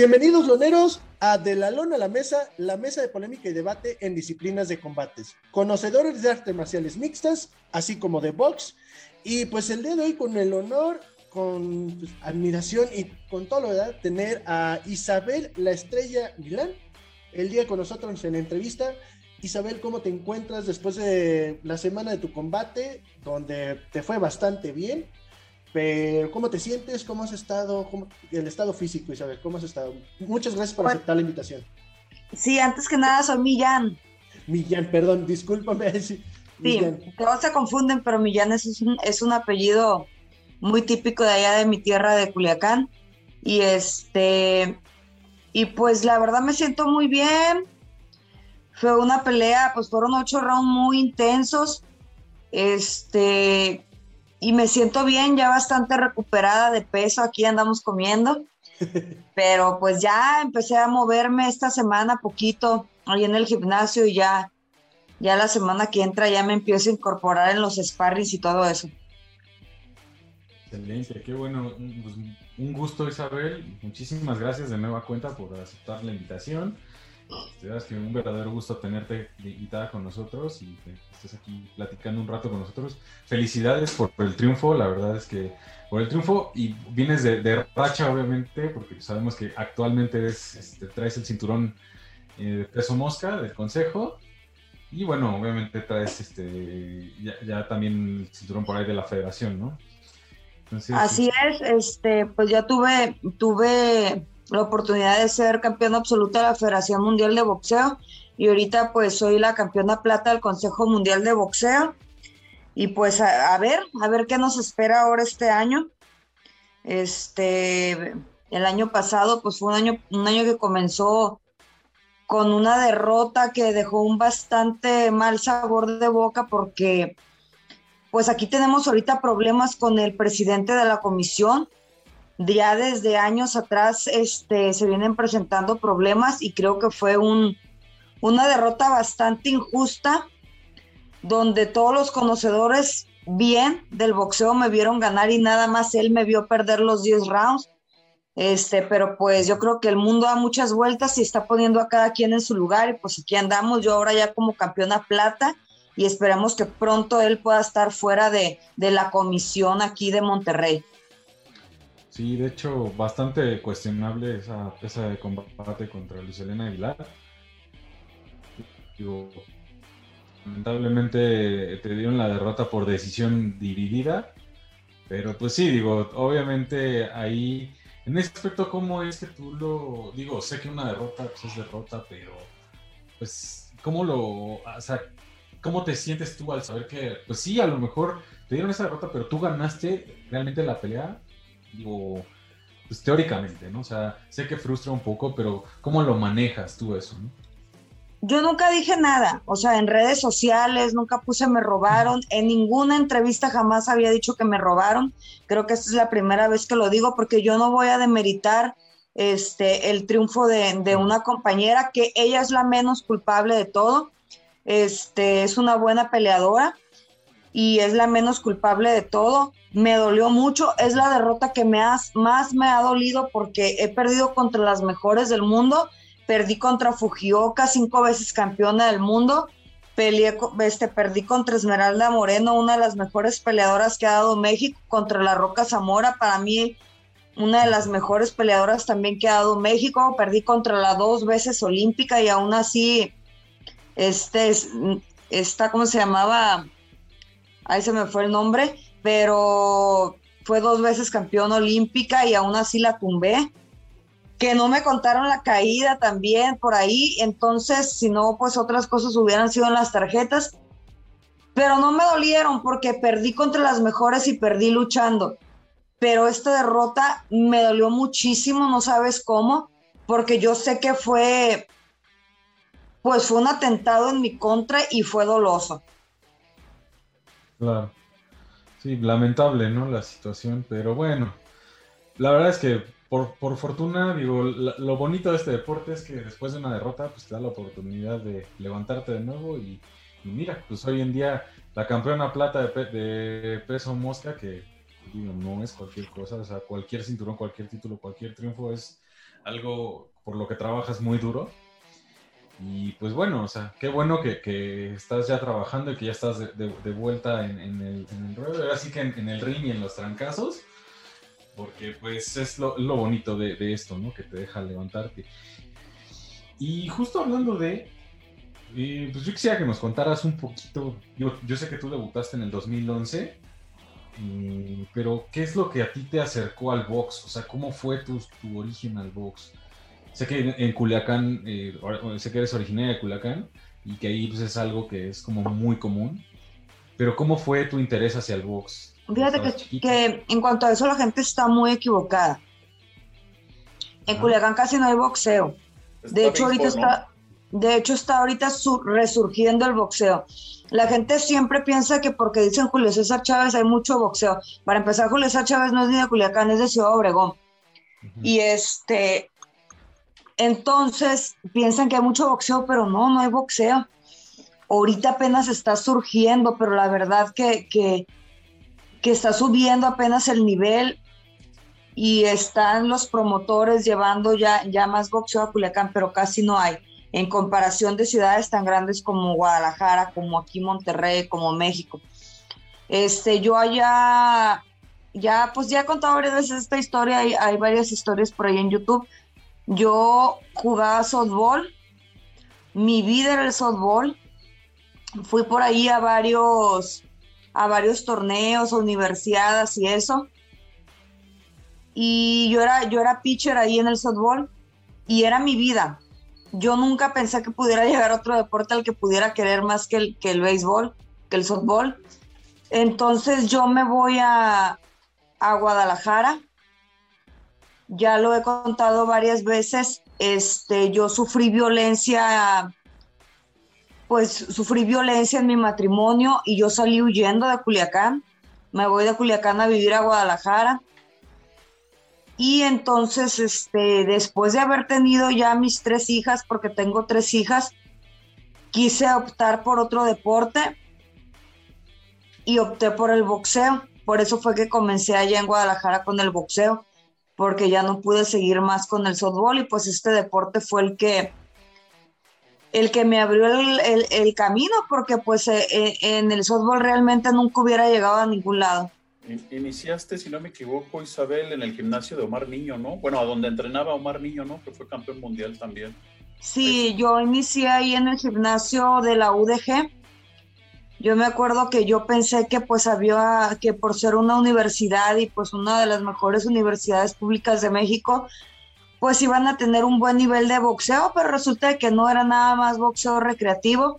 Bienvenidos, loneros, a De la Lona a la Mesa, la mesa de polémica y debate en disciplinas de combates. Conocedores de artes marciales mixtas, así como de box. Y pues el día de hoy, con el honor, con pues, admiración y con todo lo verdad, tener a Isabel, la estrella Milán, el día con nosotros en la entrevista. Isabel, ¿cómo te encuentras después de la semana de tu combate, donde te fue bastante bien? Pero, ¿cómo te sientes? ¿Cómo has estado? el estado físico, Isabel, ¿cómo has estado? Muchas gracias por aceptar la invitación. Sí, antes que nada, soy Millán. Millán, perdón, discúlpame. Sí, todos se confunden, pero Millán es un, es un apellido muy típico de allá de mi tierra de Culiacán. Y este, y pues la verdad me siento muy bien. Fue una pelea, pues fueron ocho rounds muy intensos. Este, y me siento bien, ya bastante recuperada de peso, aquí andamos comiendo, pero pues ya empecé a moverme esta semana poquito ahí en el gimnasio y ya, ya la semana que entra ya me empiezo a incorporar en los sparrings y todo eso. Excelente, qué bueno, pues, un gusto Isabel, muchísimas gracias de nueva cuenta por aceptar la invitación es que un verdadero gusto tenerte invitada con nosotros y que estés aquí platicando un rato con nosotros. Felicidades por, el triunfo, la verdad es que por el triunfo y vienes de, racha obviamente, porque sabemos que actualmente este, traes el cinturón eh, de peso mosca del consejo y bueno, obviamente traes este ya, también el cinturón por ahí de la federación, ¿no? Así es, este, pues ya tuve, tuve la oportunidad de ser campeona absoluta de la Federación Mundial de Boxeo. Y ahorita pues soy la campeona plata del Consejo Mundial de Boxeo. Y pues a, ver, a ver qué nos espera ahora este año. Este, el año pasado pues fue un año, un año que comenzó con una derrota que dejó un bastante mal sabor de boca porque pues aquí tenemos ahorita problemas con el presidente de la comisión, ya desde años atrás este, se vienen presentando problemas y creo que fue un, una derrota bastante injusta, donde todos los conocedores bien del boxeo me vieron ganar y nada más él me vio perder los 10 rounds. Este, pero pues yo creo que el mundo da muchas vueltas y está poniendo a cada quien en su lugar y pues aquí andamos, yo ahora ya como campeona plata y esperamos que pronto él pueda estar fuera de, de la comisión aquí de Monterrey. Sí, de hecho, bastante cuestionable esa, esa de combate contra Luis Elena Aguilar. Digo, lamentablemente te dieron la derrota por decisión dividida. Pero pues sí, digo, obviamente ahí, en ese aspecto, ¿cómo es que tú lo, digo, sé que una derrota pues, es derrota, pero pues, ¿cómo lo, o sea, cómo te sientes tú al saber que, pues sí, a lo mejor te dieron esa derrota, pero tú ganaste realmente la pelea Digo, pues teóricamente, ¿no? O sea, sé que frustra un poco, pero ¿cómo lo manejas tú eso, no? Yo nunca dije nada, o sea, en redes sociales nunca puse me robaron, en ninguna entrevista jamás había dicho que me robaron. Creo que esta es la primera vez que lo digo porque yo no voy a demeritar este el triunfo de, de una compañera que ella es la menos culpable de todo. Este es una buena peleadora y es la menos culpable de todo me dolió mucho. Es la derrota que me más me ha dolido porque he perdido contra las mejores del mundo. Perdí contra Fujioka, cinco veces campeona del mundo. Peleé, este, perdí contra Esmeralda Moreno, una de las mejores peleadoras que ha dado México, contra La Roca Zamora, para mí una de las mejores peleadoras también que ha dado México. Perdí contra la dos veces olímpica y aún así, este, esta, ¿cómo se llamaba? Ahí se me fue el nombre pero fue dos veces campeón olímpica y aún así la tumbé. Que no me contaron la caída también por ahí, entonces si no, pues otras cosas hubieran sido en las tarjetas, pero no me dolieron porque perdí contra las mejores y perdí luchando. Pero esta derrota me dolió muchísimo, no sabes cómo, porque yo sé que fue, pues fue un atentado en mi contra y fue doloso. Claro. Sí, lamentable, ¿no? La situación, pero bueno, la verdad es que por, fortuna, digo, lo bonito de este deporte es que después de una derrota, pues te da la oportunidad de levantarte de nuevo y, mira, pues hoy en día la campeona plata de, peso mosca, que digo, no es cualquier cosa, o sea, cualquier cinturón, cualquier título, cualquier triunfo es algo por lo que trabajas muy duro. Y pues bueno, o sea, qué bueno que, estás ya trabajando y que ya estás de, vuelta en, el, en, ruedo, ahora que en, el ring y en los trancazos, porque pues es lo, bonito de, esto, ¿no? Que te deja levantarte. Y justo hablando de, eh, pues yo quisiera que nos contaras un poquito, yo, yo sé que tú debutaste en el 2011, eh, pero ¿qué es lo que a ti te acercó al box? O sea, ¿cómo fue tu, tu origen al box? Sé que en, Culiacán, eh, sé que eres originaria de Culiacán y que ahí pues, es algo que es como muy común. Pero ¿cómo fue tu interés hacia el box? Fíjate que, en cuanto a eso la gente está muy equivocada. En Culiacán casi no hay boxeo. de hecho, ahorita está, de hecho está ahorita resurgiendo el boxeo. La gente siempre piensa que porque dicen Julio César Chávez hay mucho boxeo. Para empezar, Julio César Chávez no es ni de Culiacán, es de Ciudad Obregón. Y este, entonces piensan que hay mucho boxeo, pero no, no hay boxeo. Ahorita apenas está surgiendo, pero la verdad que, que, está subiendo apenas el nivel y están los promotores llevando ya, ya más boxeo a Culiacán, pero casi no hay. En comparación de ciudades tan grandes como Guadalajara, como aquí Monterrey, como México. Este, yo allá, ya, pues ya he contado varias veces esta historia, hay, hay varias historias por ahí en YouTube yo jugaba softball, mi vida era el softball. Fui por ahí a varios, a varios torneos, universidades y eso. Y yo era, yo era pitcher ahí en el softball y era mi vida. Yo nunca pensé que pudiera llegar a otro deporte al que pudiera querer más que el, que el béisbol, que el softball. Entonces yo me voy a, a Guadalajara ya lo he contado varias veces, este, yo sufrí violencia, pues sufrí violencia en mi matrimonio y yo salí huyendo de Culiacán. Me voy de Culiacán a vivir a Guadalajara. Y entonces, este, después de haber tenido ya mis tres hijas, porque tengo tres hijas, quise optar por otro deporte y opté por el boxeo. Por eso fue que comencé allá en Guadalajara con el boxeo porque ya no pude seguir más con el softball y pues este deporte fue el que el que me abrió el, camino porque pues eh, eh, en el softball realmente nunca hubiera llegado a ningún lado. Iniciaste, si no me equivoco, Isabel, en el gimnasio de Omar Niño, ¿no? Bueno, a donde entrenaba Omar Niño, ¿no? Que fue campeón mundial también. Sí, yo inicié ahí en el gimnasio de la UDG yo me acuerdo que yo pensé que pues había, que por ser una universidad y pues una de las mejores universidades públicas de México, pues iban a tener un buen nivel de boxeo, pero resulta que no era nada más boxeo recreativo.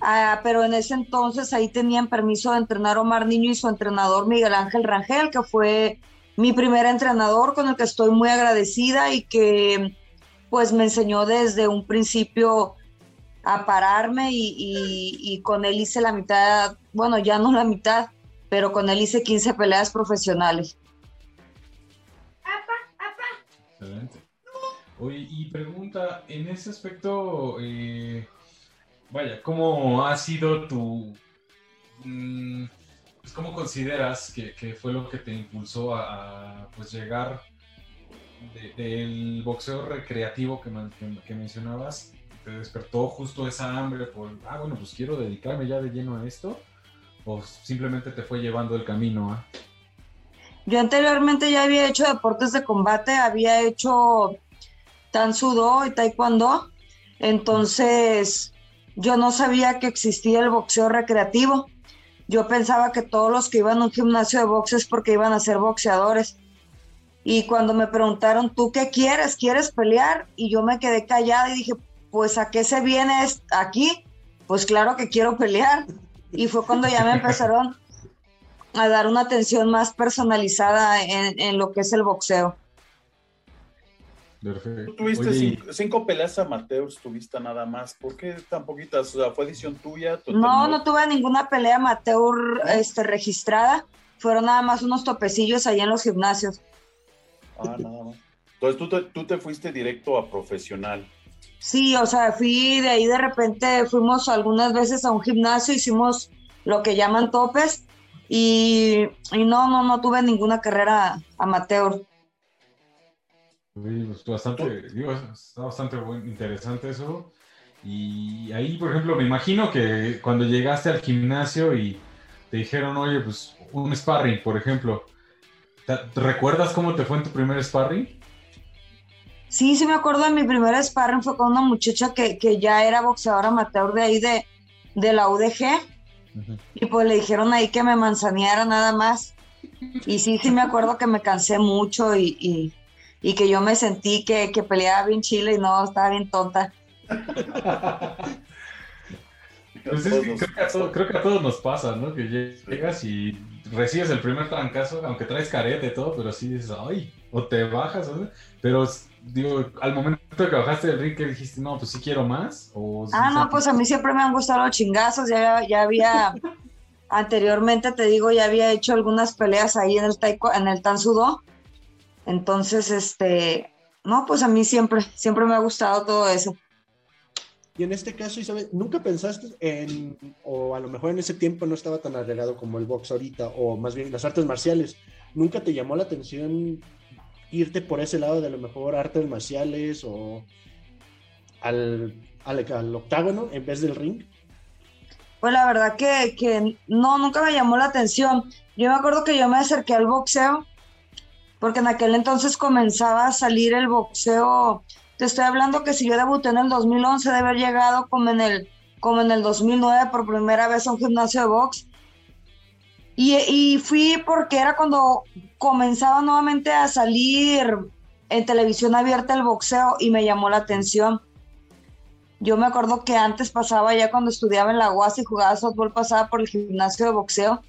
Ah, pero en ese entonces ahí tenían permiso de entrenar Omar Niño y su entrenador Miguel Ángel Rangel, que fue mi primer entrenador con el que estoy muy agradecida y que pues me enseñó desde un principio a pararme y, con él hice la mitad, bueno, ya no la mitad, pero con él hice 15 peleas profesionales. Excelente. Oye, y pregunta, en ese aspecto, eh, vaya, ¿cómo ha sido tu... Mm, pues, ¿Cómo consideras que, fue lo que te impulsó a, pues, llegar del boxeo recreativo que, que mencionabas te despertó justo esa hambre por, ah, bueno, pues quiero dedicarme ya de lleno a esto? ¿O simplemente te fue llevando el camino a...? Yo anteriormente ya había hecho deportes de combate, había hecho tan sudo y taekwondo, entonces yo no sabía que existía el boxeo recreativo. Yo pensaba que todos los que iban a un gimnasio de boxes porque iban a ser boxeadores. Y cuando me preguntaron, ¿tú qué quieres? ¿Quieres pelear? Y yo me quedé callada y dije, pues ¿a qué se viene aquí? Pues claro que quiero pelear. Y fue cuando ya me empezaron a dar una atención más personalizada en, lo que es el boxeo. Perfecto. Tuviste cinco, peleas amateurs, tuviste nada más. ¿Por qué tan poquitas? O sea, ¿fue edición tuya? No, no tuve ninguna pelea amateur este, registrada. Fueron nada más unos topecillos allá en los gimnasios. Ah, nada más. Entonces tú tú te fuiste directo a profesional. Sí, o sea, fui de ahí de repente, fuimos algunas veces a un gimnasio, hicimos lo que llaman topes y, no, no, no tuve ninguna carrera amateur. Pues, bastante, digo, está bastante interesante eso. Y ahí, por ejemplo, me imagino que cuando llegaste al gimnasio y te dijeron, oye, pues un sparring, por ejemplo, ¿te ¿recuerdas cómo te fue en tu primer sparring? Sí, sí me acuerdo de mi primer sparring, fue con una muchacha que, ya era boxeadora amateur de ahí de, de la UDG. Y pues le dijeron ahí que me manzaneara nada más. Y sí, sí me acuerdo que me cansé mucho y, que yo me sentí que, que, peleaba bien chile y no, estaba bien tonta. Pues creo, que a todos nos pasa, ¿no? Que llegas y recibes el primer trancazo, aunque traes careta y todo, pero sí dices, ay, o te bajas, ¿no? Pero digo, al momento que bajaste del ring, que dijiste, no, pues sí quiero más? ah, no, pues a mí siempre me han gustado los chingazos, ya, ya había, anteriormente te digo, ya había hecho algunas peleas ahí en el taiko, en el tansudo, entonces, este, no, pues a mí siempre, siempre me ha gustado todo eso. Y en este caso, Isabel, ¿nunca pensaste en, o a lo mejor en ese tiempo no estaba tan arreglado como el box ahorita, o más bien las artes marciales, ¿nunca te llamó la atención irte por ese lado de lo mejor artes marciales o al, al, octágono en vez del ring? Pues la verdad que, que, no, nunca me llamó la atención. Yo me acuerdo que yo me acerqué al boxeo, porque en aquel entonces comenzaba a salir el boxeo. Te estoy hablando que si yo debuté en el 2011, de haber llegado como en el, como en el 2009 por primera vez a un gimnasio de box. Y, fui porque era cuando comenzaba nuevamente a salir en televisión abierta el boxeo y me llamó la atención. Yo me acuerdo que antes pasaba ya cuando estudiaba en la UAS y jugaba softball, pasaba por el gimnasio de boxeo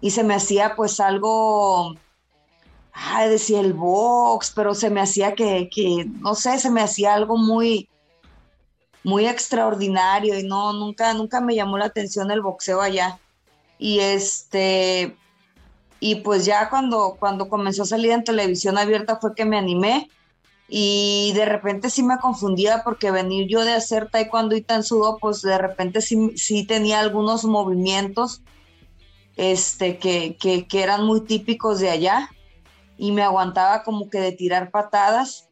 y se me hacía pues algo, ay, decía el box, pero se me hacía que, que, no sé, se me hacía algo muy, muy extraordinario y no, nunca, nunca me llamó la atención el boxeo allá. Y este, y pues ya cuando, cuando comenzó a salir en televisión abierta fue que me animé y de repente sí me confundía porque venir yo de hacer taekwondo y tan sudo, pues de repente sí, sí tenía algunos movimientos este, que, que, que, eran muy típicos de allá y me aguantaba como que de tirar patadas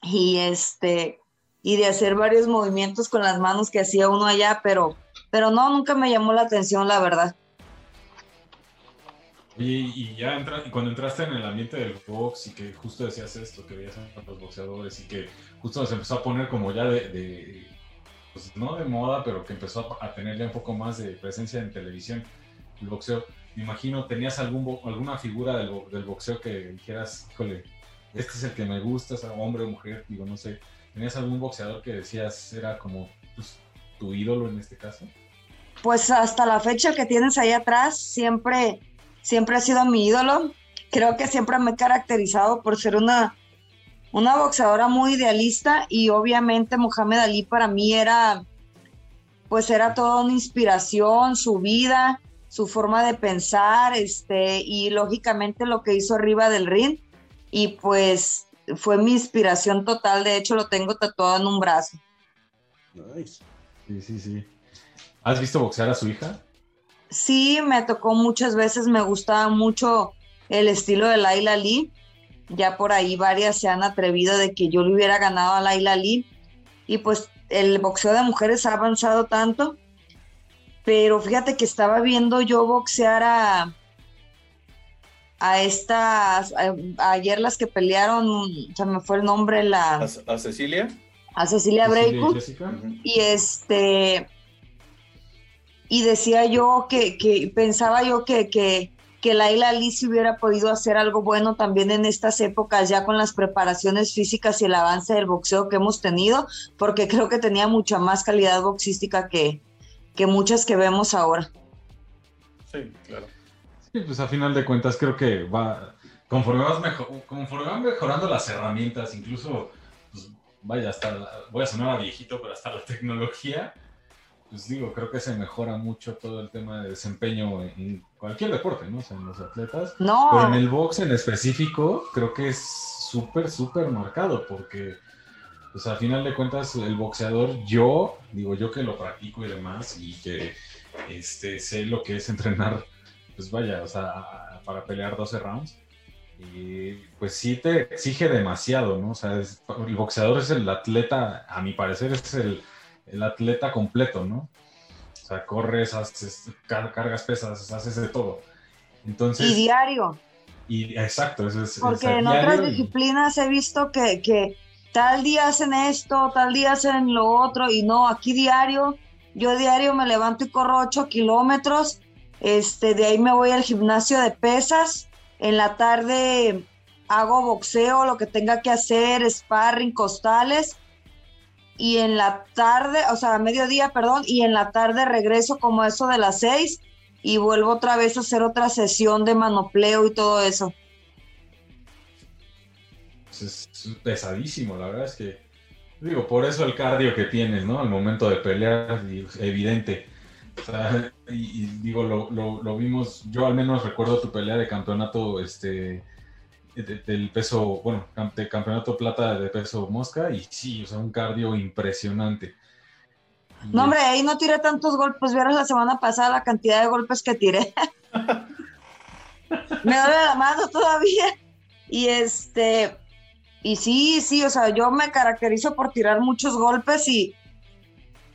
y este y de hacer varios movimientos con las manos que hacía uno allá, pero, pero no, nunca me llamó la atención, la verdad. Y, ya entra, cuando entraste en el ambiente del box y que justo decías esto, que veías a los boxeadores y que justo se empezó a poner como ya de, pues no de moda, pero que empezó a, tener ya un poco más de presencia en televisión, el boxeo. Me imagino, ¿tenías algún, alguna figura del, del boxeo que dijeras, híjole, este es el que me gusta, es hombre o mujer, digo, no sé. ¿Tenías algún boxeador que decías era como pues, tu ídolo en este caso? Pues hasta la fecha que tienes ahí atrás, siempre siempre ha sido mi ídolo. Creo que siempre me he caracterizado por ser una, una boxeadora muy idealista y obviamente Mohamed Ali para mí era, pues era toda una inspiración, su vida, su forma de pensar, este, y lógicamente lo que hizo arriba del ring. Y pues fue mi inspiración total, de hecho lo tengo tatuado en un brazo. Nice. Sí, sí, sí. ¿Has visto boxear a su hija? Sí me tocó muchas veces, me gustaba mucho el estilo de Laila Lee. Ya por ahí varias se han atrevido de que yo le hubiera ganado a Laila Lee. Y pues el boxeo de mujeres ha avanzado tanto. Pero fíjate que estaba viendo yo boxear a, a estas, ayer las que pelearon, se me fue el nombre, la... ¿A, Cecilia? A Cecilia Breakup. Y este, y decía yo que, que pensaba yo que, que, que Laila Alice hubiera podido hacer algo bueno también en estas épocas, ya con las preparaciones físicas y el avance del boxeo que hemos tenido, porque creo que tenía mucha más calidad boxística que, que muchas que vemos ahora. Sí, claro. Sí, pues a final de cuentas creo que va, conforme, vas mejor, conforme van mejorando las herramientas, incluso, pues vaya, hasta, voy a sonar a viejito, pero hasta la tecnología, pues digo, creo que se mejora mucho todo el tema de desempeño en cualquier deporte, ¿no? O sea, en los atletas. No. Pero en el box en específico, creo que es súper, súper marcado, porque, pues a final de cuentas, el boxeador, yo, digo, yo que lo practico y demás, y que este, sé lo que es entrenar, pues vaya, o sea, para pelear 12 rounds, y pues sí te exige demasiado, ¿no? O sea, el boxeador es el atleta, a mi parecer es el, el atleta completo, ¿no? O sea, corres, haces, cargas pesas, haces de todo. Entonces, y diario. Y exacto, eso es. Porque en otras disciplinas he visto que, que tal día hacen esto, tal día hacen lo otro, y no, aquí diario, yo diario me levanto y corro 8 kilómetros, este, de ahí me voy al gimnasio de pesas, en la tarde hago boxeo, lo que tenga que hacer, sparring, costales, y en la tarde, o sea, a mediodía, perdón, y en la tarde regreso como eso de las 6 y vuelvo otra vez a hacer otra sesión de manopleo y todo eso. Es, pesadísimo, la verdad es que, digo, por eso el cardio que tienes, ¿no? Al momento de pelear, evidente. O sea, y, digo, lo, lo, vimos, yo al menos recuerdo tu pelea de campeonato, este, del peso, bueno, de campeonato plata de peso mosca, y sí, o sea, un cardio impresionante. No, hombre, ahí no tiré tantos golpes. Vieron la semana pasada la cantidad de golpes que tiré. Me duele la mano todavía. Y este, y sí, sí, o sea, yo me caracterizo por tirar muchos golpes y,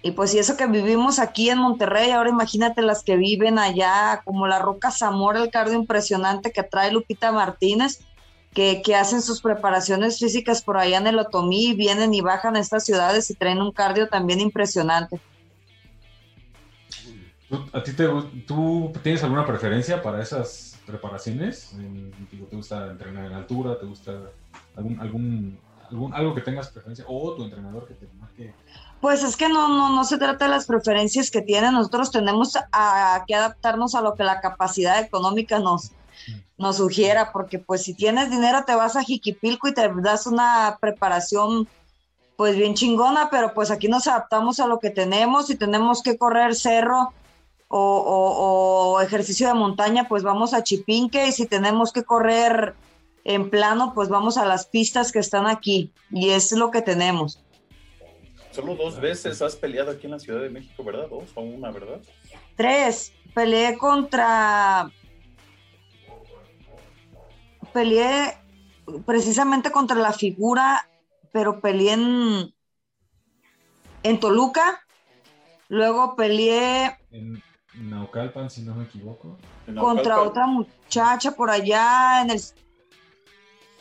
y pues y eso que vivimos aquí en Monterrey, ahora imagínate las que viven allá, como la Roca Zamora, el cardio impresionante que trae Lupita Martínez, que, que hacen sus preparaciones físicas por allá en el Otomí, vienen y bajan a estas ciudades y traen un cardio también impresionante. ¿A ti te, tú tienes alguna preferencia para esas preparaciones? ¿Te gusta entrenar en altura? ¿Te gusta algún, algún, algún algo que tengas preferencia? ¿O tu entrenador que te marque? Pues es que no, no, no se trata de las preferencias que tienen. Nosotros tenemos a, que adaptarnos a lo que la capacidad económica nos, nos sugiera, porque pues si tienes dinero te vas a Jiquipilco y te das una preparación pues bien chingona, pero pues aquí nos adaptamos a lo que tenemos y tenemos que correr cerro o, ejercicio de montaña, pues vamos a Chipinque y si tenemos que correr en plano, pues vamos a las pistas que están aquí y es lo que tenemos. Solo dos veces has peleado aquí en la Ciudad de México, ¿verdad? Dos o una, ¿verdad? Tres. Peleé contra... Peleé precisamente contra la figura, pero peleé en, en Toluca. Luego peleé... Naucalpan, si no me equivoco. Contra otra muchacha por allá en el...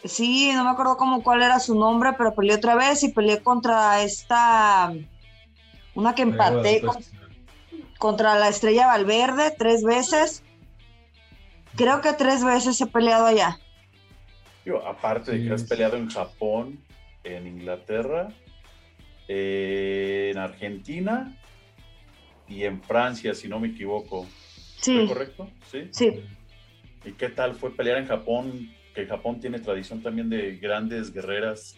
Sí, no me acuerdo cómo cuál era su nombre, pero peleé otra vez y peleé contra esta... Una que empaté contra la Estrella Valverde tres veces. Creo que tres veces he peleado allá. Aparte de que has peleado en Japón, en Inglaterra, en Argentina y en Francia, si no me equivoco. Sí. correcto? Sí. Sí. ¿Y qué tal fue pelear en Japón? Que Japón tiene tradición también de grandes guerreras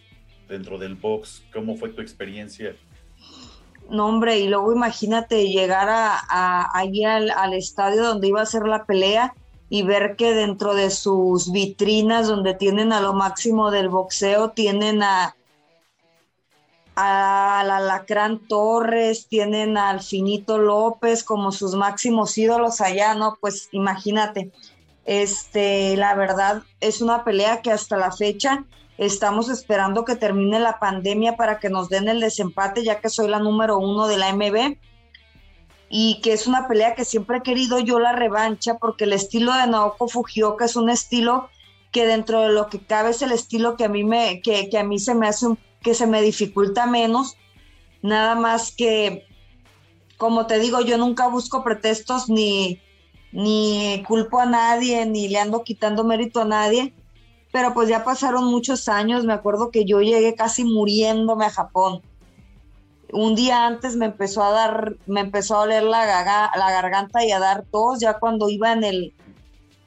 dentro del box. ¿Cómo fue tu experiencia? No, hombre, y luego imagínate llegar a, allí al, al, estadio donde iba a ser la pelea y ver que dentro de sus vitrinas donde tienen a lo máximo del boxeo, tienen a, al Alacrán Torres, tienen al Finito López como sus máximos ídolos allá, ¿no? Pues imagínate. Este, la verdad es una pelea que hasta la fecha estamos esperando que termine la pandemia para que nos den el desempate, ya que soy la número uno de la MB. Y que es una pelea que siempre he querido yo la revancha, porque el estilo de Naoko Fujioka es un estilo que dentro de lo que cabe es el estilo que a mí me, que, a mí se me hace que se me dificulta menos, nada más que, como te digo, yo nunca busco pretextos ni, ni culpo a nadie, ni le ando quitando mérito a nadie, pero pues ya pasaron muchos años, me acuerdo que yo llegué casi muriéndome a Japón. Un día antes me empezó a dar, me empezó a oler la, garganta y a dar tos, ya cuando iba en el,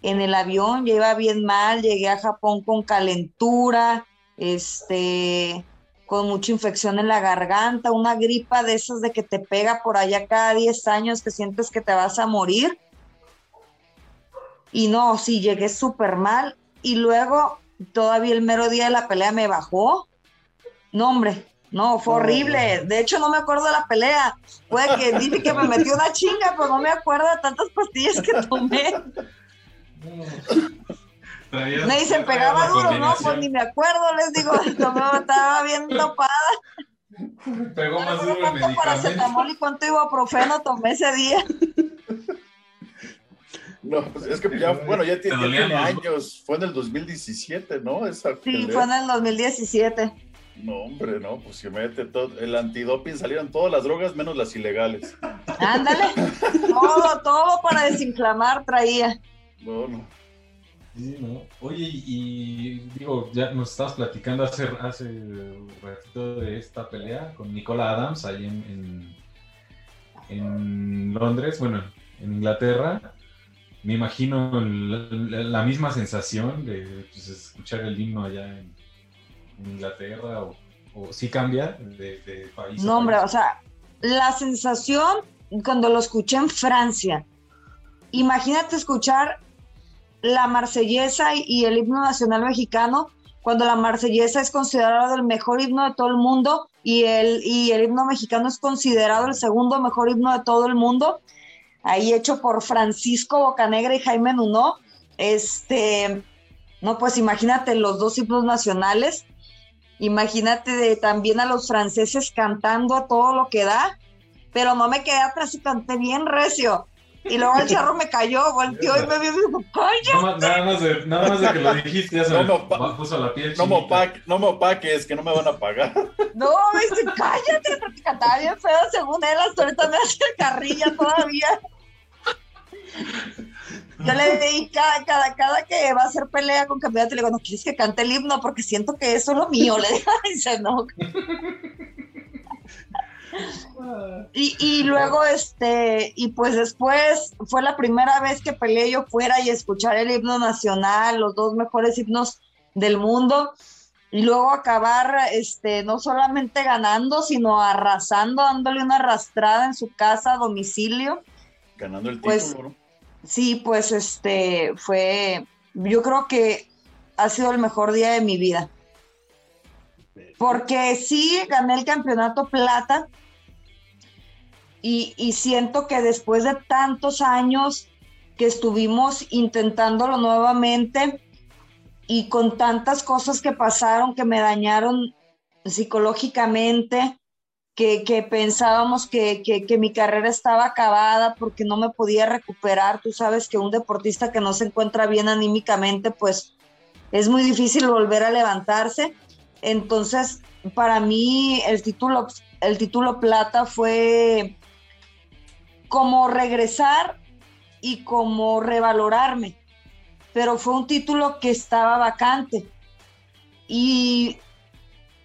en el avión, ya iba bien mal, llegué a Japón con calentura, este, con mucha infección en la garganta, una gripa de esas de que te pega por allá cada 10 años que sientes que te vas a morir. Y no, sí, llegué súper mal. Y luego, todavía el mero día de la pelea me bajó. No, hombre, no, fue horrible. De hecho, no me acuerdo de la pelea. Puede que dice que me metió una chinga, pero no me acuerdo de tantas pastillas que tomé. Me dicen, pegaba duro, ¿no? Pues ni me acuerdo, les digo, estaba bien topada. Pegó más duro el medicamento. paracetamol y cuánto ibuprofeno tomé ese día. No, pues es que ya, bueno, ya tiene, años. Fue en el 2017, ¿no? Esa sí, fue en el 2017. No, hombre, no, pues si mete todo, el antidoping salieron todas las drogas menos las ilegales. Ándale, todo, todo para desinflamar traía. No, no. Sí, ¿no? Oye, y, digo, ya nos estabas platicando hace, hace un ratito de esta pelea con Nicola Adams ahí en, en, Londres, bueno, en Inglaterra. Me imagino la, misma sensación de pues, escuchar el himno allá en, Inglaterra o, o sí cambia de, de país. No, hombre, o sea, la sensación cuando lo escuché en Francia, imagínate escuchar la marsellesa y el himno nacional mexicano, cuando la marsellesa es considerado el mejor himno de todo el mundo y el, y el himno mexicano es considerado el segundo mejor himno de todo el mundo, ahí hecho por Francisco Bocanegra y Jaime Nuno, este, no, pues imagínate los dos himnos nacionales, imagínate también a los franceses cantando a todo lo que da, pero no me quedé atrás y canté bien recio. Y luego el charro me cayó, volteó y me vio y dijo, ¡cállate! Nada más, de, nada más de que lo dijiste, ya se no me, puso la piel No me, opaques, no me opaques, que no me van a pagar. No, me dice, cállate, porque cantaba bien feo según él, hasta ahorita me hace carrilla todavía. Yo le di cada, cada, cada que va a hacer pelea con campeonato, le digo, no quieres que cante el himno porque siento que eso es lo mío. Le dice, no. Y, luego, este, y pues después fue la primera vez que peleé yo fuera y escuchar el himno nacional, los dos mejores himnos del mundo, y luego acabar, este, no solamente ganando, sino arrasando, dándole una arrastrada en su casa, a domicilio. Ganando el pues, título, Sí, pues este, fue, yo creo que ha sido el mejor día de mi vida. Porque sí, gané el campeonato plata, y, siento que después de tantos años que estuvimos intentándolo nuevamente y con tantas cosas que pasaron que me dañaron psicológicamente, que, pensábamos que, que, mi carrera estaba acabada porque no me podía recuperar. Tú sabes que un deportista que no se encuentra bien anímicamente, pues es muy difícil volver a levantarse. Entonces, para mí el título, el título plata fue como regresar y como revalorarme, pero fue un título que estaba vacante y,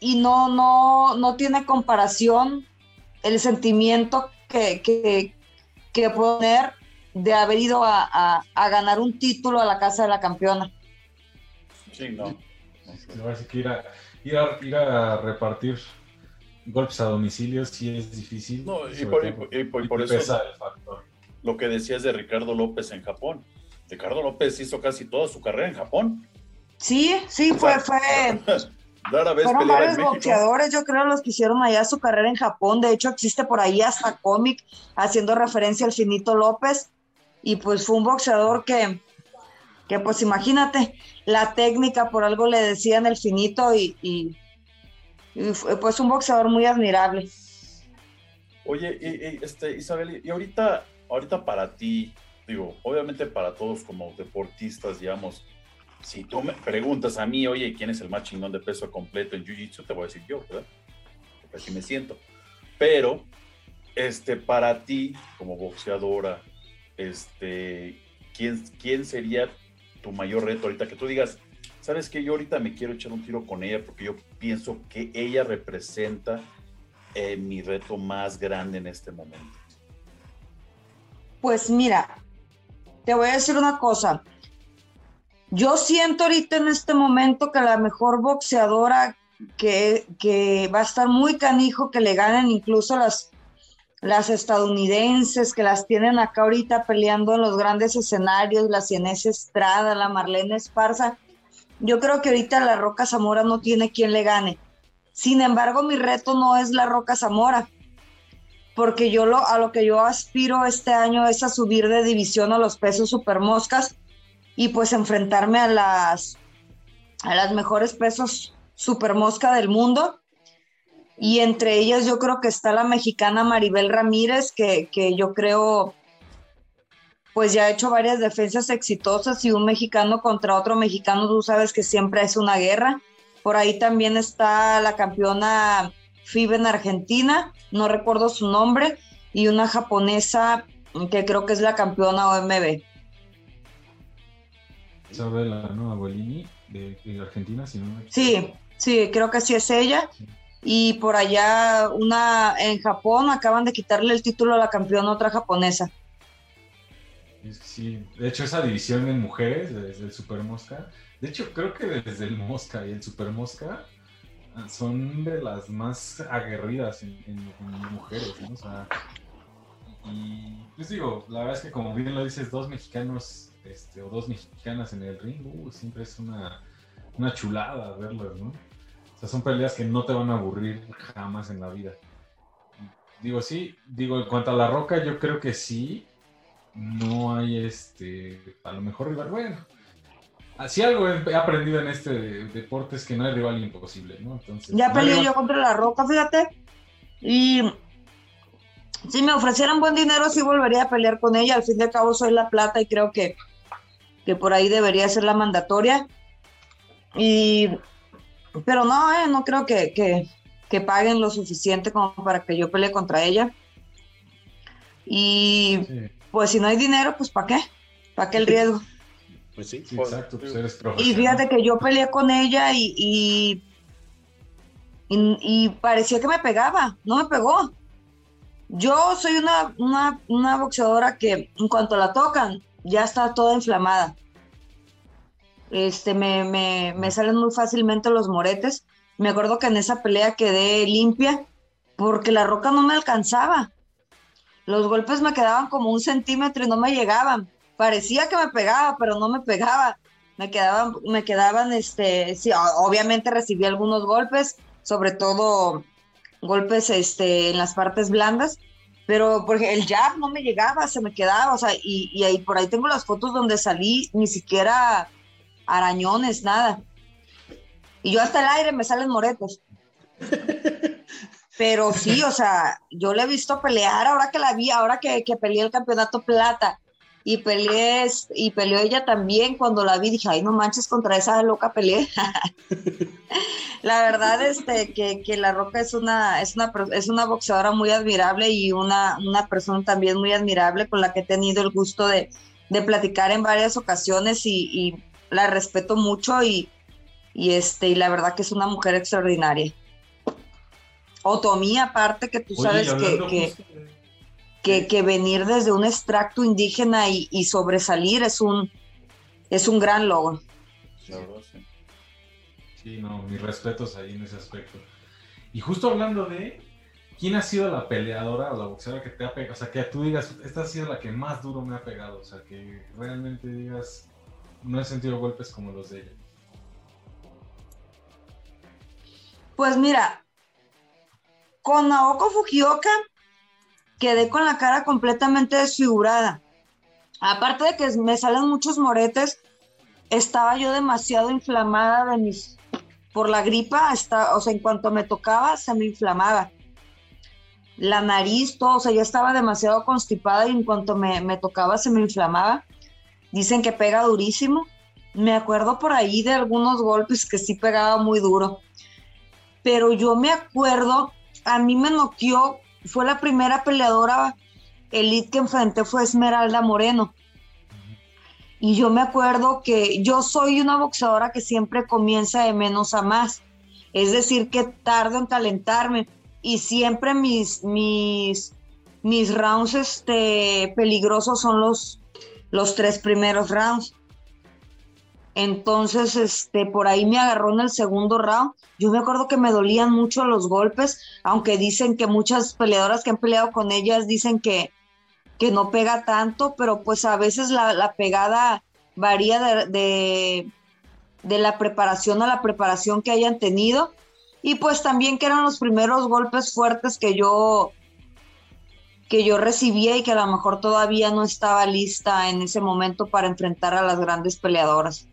y no, no, no tiene comparación el sentimiento que, que, que poner de haber ido a, ganar un título a la casa de la campeona. Sí, no. ir a, ir a, ir a repartir golpes a domicilio sí es difícil. No, y por, eso lo que decías de Ricardo López en Japón. Ricardo López hizo casi toda su carrera en Japón. Sí, sí, fue, fue. Rara vez Fueron varios boxeadores, yo creo, los que hicieron allá su carrera en Japón. De hecho, existe por ahí hasta cómic haciendo referencia al Finito López. Y pues fue un boxeador que, que pues imagínate, la técnica, por algo le decían el Finito y pues un boxeador muy admirable. Oye, este, Isabel, y ahorita, ahorita para ti, digo, obviamente para todos como deportistas, digamos, si tú me preguntas a mí, oye, ¿quién es el más chingón de peso completo en Jiu-Jitsu? Te voy a decir yo, ¿verdad? Así me siento. Pero, este, para ti, como boxeadora, este, ¿quién, quién sería tu mayor reto ahorita? Que tú digas, ¿sabes qué? Yo ahorita me quiero echar un tiro con ella porque yo pienso que ella representa eh, mi reto más grande en este momento. Pues mira, te voy a decir una cosa. Yo siento ahorita en este momento que la mejor boxeadora que, va a estar muy canijo que le ganen incluso las, estadounidenses que las tienen acá ahorita peleando en los grandes escenarios, la Cienés Estrada, la Marlene Esparza, yo creo que ahorita la Roca Zamora no tiene quien le gane. Sin embargo, mi reto no es la Roca Zamora, porque yo lo, a lo que yo aspiro este año es a subir de división a los pesos super moscas y pues enfrentarme a las, a las mejores pesos super mosca del mundo. Y entre ellas yo creo que está la mexicana Maribel Ramírez, que, que yo creo pues ya ha hecho varias defensas exitosas y un mexicano contra otro mexicano, tú sabes que siempre es una guerra. Por ahí también está la campeona FIB en Argentina, no recuerdo su nombre, y una japonesa que creo que es la campeona OMB. Isabela, ¿no? Abuelini, de, Argentina, si no Sí, sí, creo que sí es ella. Y por allá, una en Japón, acaban de quitarle el título a la campeona otra japonesa. Sí, de hecho esa división en mujeres, desde el Super Mosca, de hecho creo que desde el Mosca y el Super Mosca ah, son de las más aguerridas en, mujeres, ¿no? O sea, y pues digo, la verdad es que como bien lo dices, dos mexicanos este, o dos mexicanas en el ring, uh, siempre es una, una chulada verlas, ¿no? O sea, son peleas que no te van a aburrir jamás en la vida. Digo, sí, digo, en cuanto a la roca, yo creo que sí, no hay este, a lo mejor rival. Bueno, así algo he aprendido en este deporte es que no hay rival imposible, ¿no? Entonces, ya peleé yo contra la Roca, fíjate. Y si me ofrecieran buen dinero, sí volvería a pelear con ella. Al fin de cabo soy la plata y creo que, que por ahí debería ser la mandatoria. Y, pero no, eh, no creo que, que, que paguen lo suficiente como para que yo pelee contra ella. Y pues si no hay dinero, pues ¿para qué? ¿Para qué el riesgo? Pues sí, exacto, pues eres Y fíjate que yo peleé con ella y, y, parecía que me pegaba, no me pegó. Yo soy una, una, boxeadora que en cuanto la tocan, ya está toda inflamada. Este, me, me, me salen muy fácilmente los moretes. Me acuerdo que en esa pelea quedé limpia porque la roca no me alcanzaba. Los golpes me quedaban como un centímetro y no me llegaban. Parecía que me pegaba, pero no me pegaba. Me quedaban, me quedaban, este, sí, obviamente recibí algunos golpes, sobre todo golpes, este, en las partes blandas, pero porque el jab no me llegaba, se me quedaba, o sea, y, y ahí por ahí tengo las fotos donde salí, ni siquiera arañones, nada. Y yo hasta el aire me salen moretos. Pero sí, o sea, yo le he visto pelear ahora que la vi, ahora que, que peleé el campeonato plata y peleé y peleó ella también cuando la vi dije ay no manches contra esa loca pelea la verdad este que, que, la roca es una es una es una boxeadora muy admirable y una, una persona también muy admirable con la que he tenido el gusto de, de platicar en varias ocasiones y, y, la respeto mucho y, y este y la verdad que es una mujer extraordinaria. Otomí, aparte que tú sabes que, que, que, venir desde un extracto indígena y, sobresalir es un, es un gran logro. sí. Sí, no, mis respetos ahí en ese aspecto. Y justo hablando de quién ha sido la peleadora o la boxeadora que te ha pegado, o sea, que tú digas, esta ha sido la que más duro me ha pegado, o sea, que realmente digas, no he sentido golpes como los de ella. Pues mira, con Naoko Fujioka quedé con la cara completamente desfigurada. Aparte de que me salen muchos moretes, estaba yo demasiado inflamada de mis por la gripa, hasta, o sea, en cuanto me tocaba se me inflamaba. La nariz, todo, o sea, yo estaba demasiado constipada y en cuanto me, me tocaba se me inflamaba. Dicen que pega durísimo. Me acuerdo por ahí de algunos golpes que sí pegaba muy duro. Pero yo me acuerdo a mí me noqueó, fue la primera peleadora elite que enfrenté fue Esmeralda Moreno. Y yo me acuerdo que yo soy una boxeadora que siempre comienza de menos a más. Es decir, que tardo en calentarme. Y siempre mis, mis, mis rounds este, peligrosos son los, los tres primeros rounds. Entonces, este, por ahí me agarró en el segundo round. Yo me acuerdo que me dolían mucho los golpes, aunque dicen que muchas peleadoras que han peleado con ellas dicen que, que no pega tanto, pero pues a veces la, pegada varía de, de, la preparación a la preparación que hayan tenido. Y pues también que eran los primeros golpes fuertes que yo que yo recibía y que a lo mejor todavía no estaba lista en ese momento para enfrentar a las grandes peleadoras.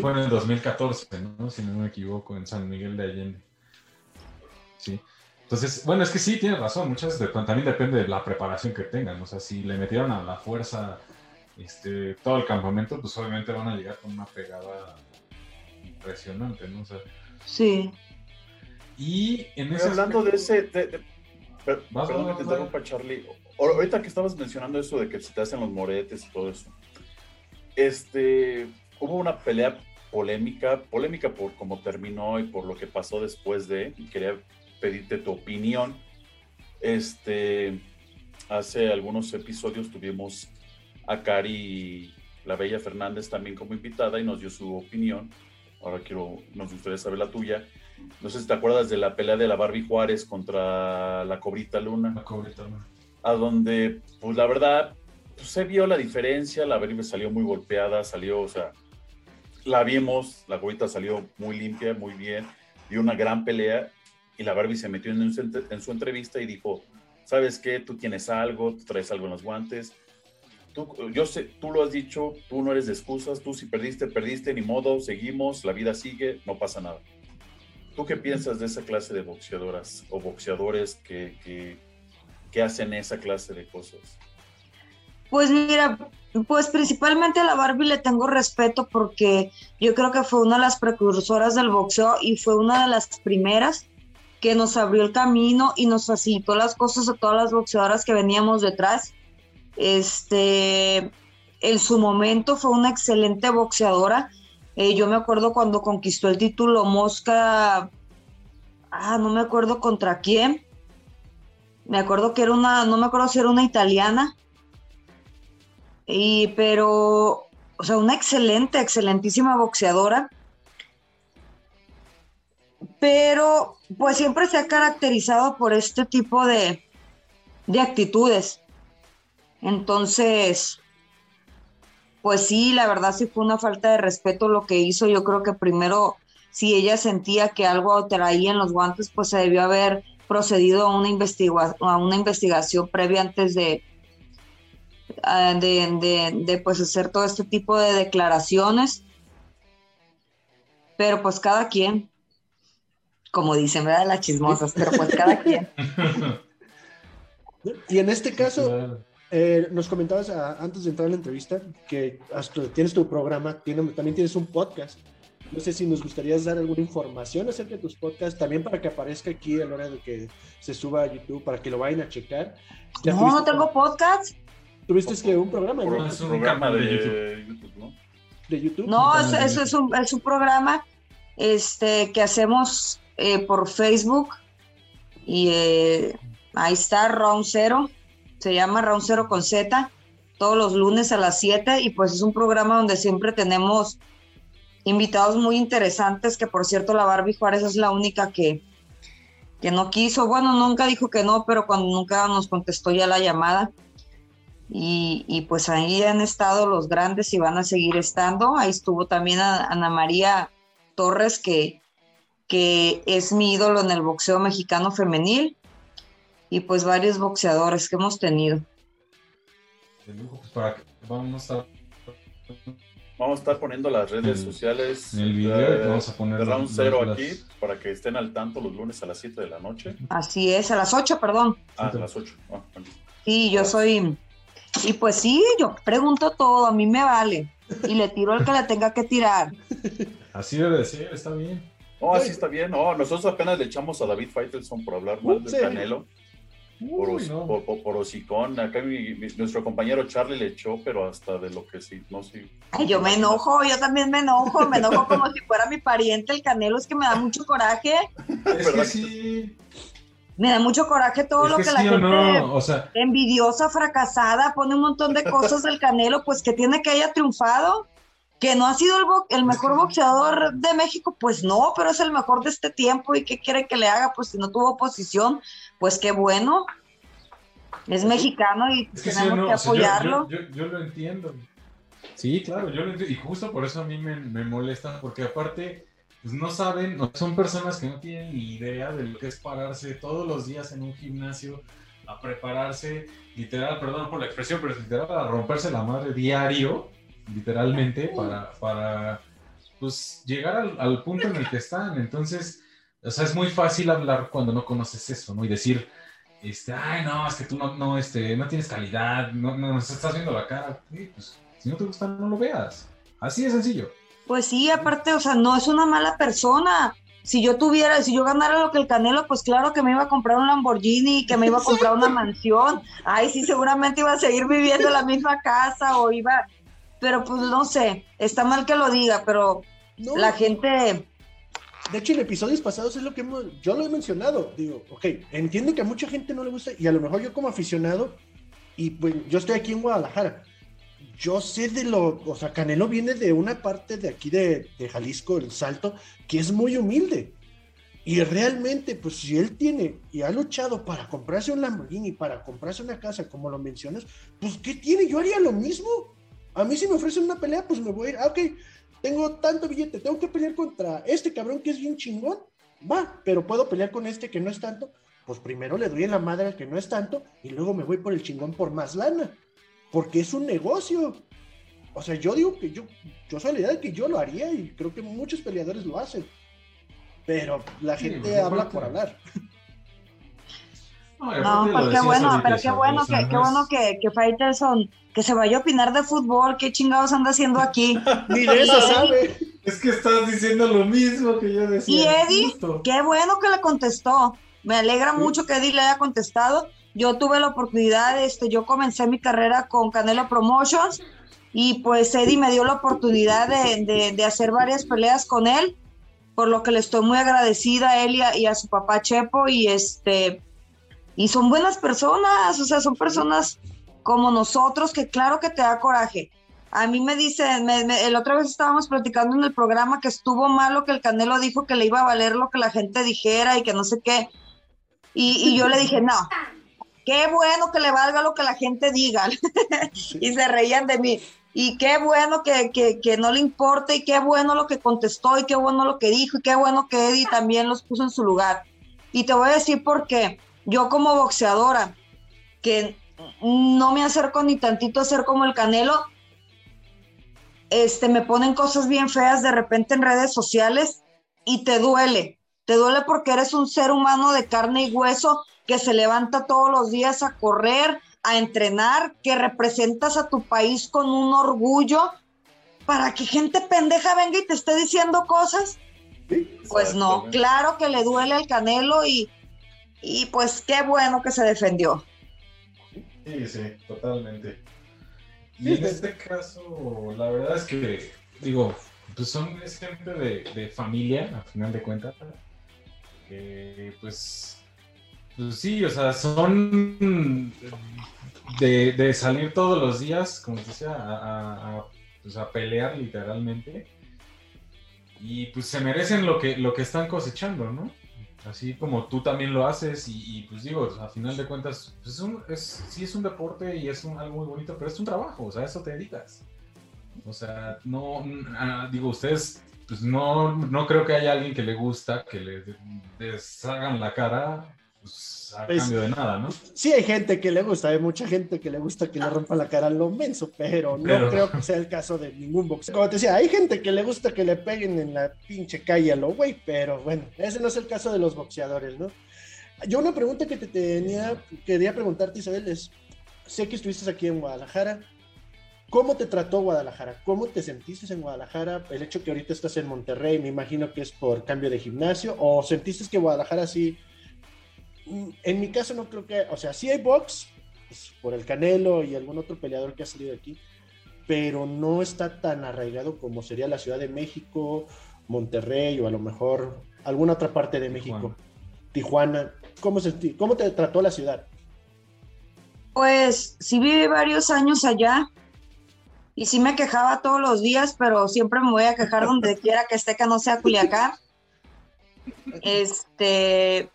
Fue en el 2014, ¿no? Si no me equivoco, en San Miguel de Allende. Sí. Entonces, bueno, es que sí, tiene razón. Muchas veces también depende de la preparación que tengan. O sea, si le metieron a la fuerza este, todo el campamento, pues obviamente van a llegar con una pegada impresionante, ¿no? O sea, sí. Y en ese Hablando de ese. perdón que te interrumpa, Charlie. Ahorita que estabas mencionando eso de que se te hacen los moretes y todo eso. Este. Hubo una pelea polémica, polémica por cómo terminó y por lo que pasó después de, y quería pedirte tu opinión. Este, hace algunos episodios tuvimos a Cari la Bella Fernández también como invitada y nos dio su opinión. Ahora quiero, nos gustaría saber la tuya. No sé si te acuerdas de la pelea de la Barbie Juárez contra la Cobrita Luna. La Cobrita Luna. A donde, pues la verdad, pues, se vio la diferencia. La Barbie salió muy golpeada, salió, o sea, la vimos, la Cobrita salió muy limpia, muy bien, dio una gran pelea y la Barbie se metió en, su entrevista y dijo, ¿sabes qué? Tú tienes algo, tú traes algo en los guantes. Tú, yo sé, tú lo has dicho, tú no eres de excusas, tú si perdiste, perdiste, ni modo, seguimos, la vida sigue, no pasa nada. ¿Tú qué piensas de esa clase de boxeadoras o boxeadores que, que hacen esa clase de cosas? Pues mira, pues principalmente a la Barbie le tengo respeto porque yo creo que fue una de las precursoras del boxeo y fue una de las primeras que nos abrió el camino y nos facilitó las cosas a todas las boxeadoras que veníamos detrás. Este, en su momento fue una excelente boxeadora. Eh, yo me acuerdo cuando conquistó el título Mosca, ah, no me acuerdo contra quién. Me acuerdo que era una, no me acuerdo si era una italiana. Y, pero, o sea, una excelente, excelentísima boxeadora pero pues siempre se ha caracterizado por este tipo de, actitudes. Entonces, pues sí, la verdad sí fue una falta de respeto lo que hizo. Yo creo que primero, si ella sentía que algo traía en los guantes, pues se debió haber procedido a una, a una investigación previa antes de, ah, de, de, pues hacer todo este tipo de declaraciones. Pero pues cada quien como dicen, ¿verdad? Las chismosas, pero pues cada quien. Y en este caso, eh, nos comentabas ah, antes de entrar a la entrevista que tienes tu programa, también tienes un podcast. No sé si nos gustaría dar alguna información acerca de tus podcasts, también para que aparezca aquí a la hora de que se suba a YouTube, para que lo vayan a checar. No, no tengo podcast. Tuviste que un programa, ¿no? Es un programa de, YouTube, ¿no? De YouTube. No, eso es, un, es un programa este, que hacemos eh, por Facebook y eh, ahí está Round Zero, se llama Round Zero con Z, todos los lunes a las 7 y pues es un programa donde siempre tenemos invitados muy interesantes, que por cierto la Barbie Juárez es la única que, que no quiso, bueno, nunca dijo que no, pero cuando nunca nos contestó ya la llamada. Y, y, pues ahí han estado los grandes y van a seguir estando. Ahí estuvo también Ana María Torres, que, que es mi ídolo en el boxeo mexicano femenil, y pues varios boxeadores que hemos tenido. Pues, vamos a Vamos a estar poniendo las redes sociales. En el video vamos a poner. Round cero aquí para que estén al tanto los lunes a las 7 de la noche. Así es, a las 8, perdón. Ah, a las 8. Ah, sí, yo soy. Y pues sí, yo pregunto todo, a mí me vale. Y le tiro al que le tenga que tirar. Así debe ser, está bien. No, así está bien. No, nosotros apenas le echamos a David Faitelson por hablar mal del Canelo. por, por, por, hocicón. Acá nuestro compañero Charlie le echó, pero hasta de lo que sí, no sé. Ay, yo me enojo, yo también me enojo, me enojo como si fuera mi pariente el Canelo, es que me da mucho coraje. Es que sí. Me da mucho coraje todo lo que, la gente envidiosa, fracasada, pone un montón de cosas del Canelo, pues que tiene que haya triunfado que no ha sido el, mejor boxeador de México, pues no, pero es el mejor de este tiempo y qué quiere que le haga, pues si no tuvo oposición, pues qué bueno. Es mexicano y tenemos que apoyarlo. yo, lo entiendo. Sí, claro, yo lo entiendo. Y justo por eso a mí me, molesta, porque aparte pues no saben, son personas que no tienen ni idea de lo que es pararse todos los días en un gimnasio a prepararse, literal, perdón por la expresión, pero literal a romperse la madre diario, literalmente, para, para pues llegar al, al punto en el que están. Entonces, o sea, es muy fácil hablar cuando no conoces eso, ¿no? Y decir, este, ay, no, es que tú no, no, este, no tienes calidad, no, no nos estás viendo la cara. pues, si no te gusta, no lo veas. Así de sencillo. Pues sí, aparte, o sea, no es una mala persona. Si yo tuviera, si yo ganara lo que el Canelo, pues claro que me iba a comprar un Lamborghini, que me iba a comprar una mansión. Ay, sí, seguramente iba a seguir viviendo en la misma casa o iba, pero pues no sé, está mal que lo diga, pero la gente de hecho, en episodios pasados es lo que hemos, yo lo he mencionado. Digo, ok, entiendo que a mucha gente no le gusta y a lo mejor yo como aficionado, y pues yo estoy aquí en Guadalajara, yo sé de lo, o sea, Canelo viene de una parte de aquí de, Jalisco, el Salto, que es muy humilde. Y realmente, pues si él tiene y ha luchado para comprarse un Lamborghini, para comprarse una casa, como lo mencionas, pues ¿qué tiene? Yo haría lo mismo. A mí si me ofrecen una pelea, pues me voy a ir, ah, ok, tengo tanto billete, tengo que pelear contra este cabrón que es bien chingón, va, pero puedo pelear con este que no es tanto, pues primero le doy en la madre al que no es tanto y luego me voy por el chingón por más lana, porque es un negocio. O sea, yo digo que yo, yo soy la idea de que yo lo haría y creo que muchos peleadores lo hacen, pero la gente habla por hablar. No, pues qué bueno, pero qué bueno que, qué bueno que, que Faitelson que se vaya a opinar de fútbol, qué chingados anda haciendo aquí. Ni de eso sabe. Es que estás diciendo lo mismo que yo decía. Y Eddie, qué bueno que le contestó. Me alegra mucho que Eddie le haya contestado. Yo tuve la oportunidad, este, yo comencé mi carrera con Canelo Promotions y pues Eddie me dio la oportunidad de, de, hacer varias peleas con él, por lo que le estoy muy agradecida a él y a, y su papá Chepo y este y son buenas personas, o sea, son personas como nosotros, que claro que te da coraje. A mí me dicen, el otra vez estábamos platicando en el programa que estuvo malo que el Canelo dijo que le iba a valer lo que la gente dijera y que no sé qué. Y, yo le dije, no, qué bueno que le valga lo que la gente diga. y se reían de mí. Y qué bueno que, que, no le importe y qué bueno lo que contestó y qué bueno lo que dijo y qué bueno que Eddie también los puso en su lugar. Y te voy a decir por qué. Yo como boxeadora, que no me acerco ni tantito a ser como el Canelo. Este, me ponen cosas bien feas de repente en redes sociales y te duele. Te duele porque eres un ser humano de carne y hueso que se levanta todos los días a correr, a entrenar, que representas a tu país con un orgullo para que gente pendeja venga y te esté diciendo cosas. pues no, claro que le duele al Canelo y, y pues qué bueno que se defendió. Sí, sí, totalmente. Y en este caso, la verdad es que, digo, pues son, es gente de, familia, a final de cuentas. pues, pues sí, o sea, son de, salir todos los días, como te decía, a, pues a pelear literalmente. Y pues se merecen lo que, lo que están cosechando, ¿no? así como tú también lo haces y, pues digo, a final de cuentas, pues es un, es, sí es un deporte y es un, algo muy bonito, pero es un trabajo, o sea, a eso te dedicas. O sea, no, digo, ustedes, pues no, no creo que haya alguien que le gusta que le deshagan la cara pues, a pues, cambio de nada, ¿no? Sí hay gente que le gusta, hay mucha gente que le gusta que le rompa la cara a lo menso, pero no creo que sea el caso de ningún boxeo. Como te decía, hay gente que le gusta que le peguen en la pinche calle a lo güey, pero bueno, ese no es el caso de los boxeadores, ¿no? Yo una pregunta que te tenía, quería preguntarte, Isabel, es, sé que estuviste aquí en Guadalajara, ¿Cómo te trató Guadalajara? ¿Cómo te sentiste en Guadalajara? El hecho que ahorita estás en Monterrey, me imagino que es por cambio de gimnasio, o sentiste que Guadalajara sí en mi caso no creo que, o sea, sí hay box pues, por el Canelo y algún otro peleador que ha salido aquí, pero no está tan arraigado como sería la Ciudad de México, Monterrey o a lo mejor alguna otra parte de México, Tijuana. ¿Cómo, ¿Cómo te trató la ciudad? Pues sí viví varios años allá y sí me quejaba todos los días, pero siempre me voy a quejar donde quiera que esté que no sea Culiacán. Este,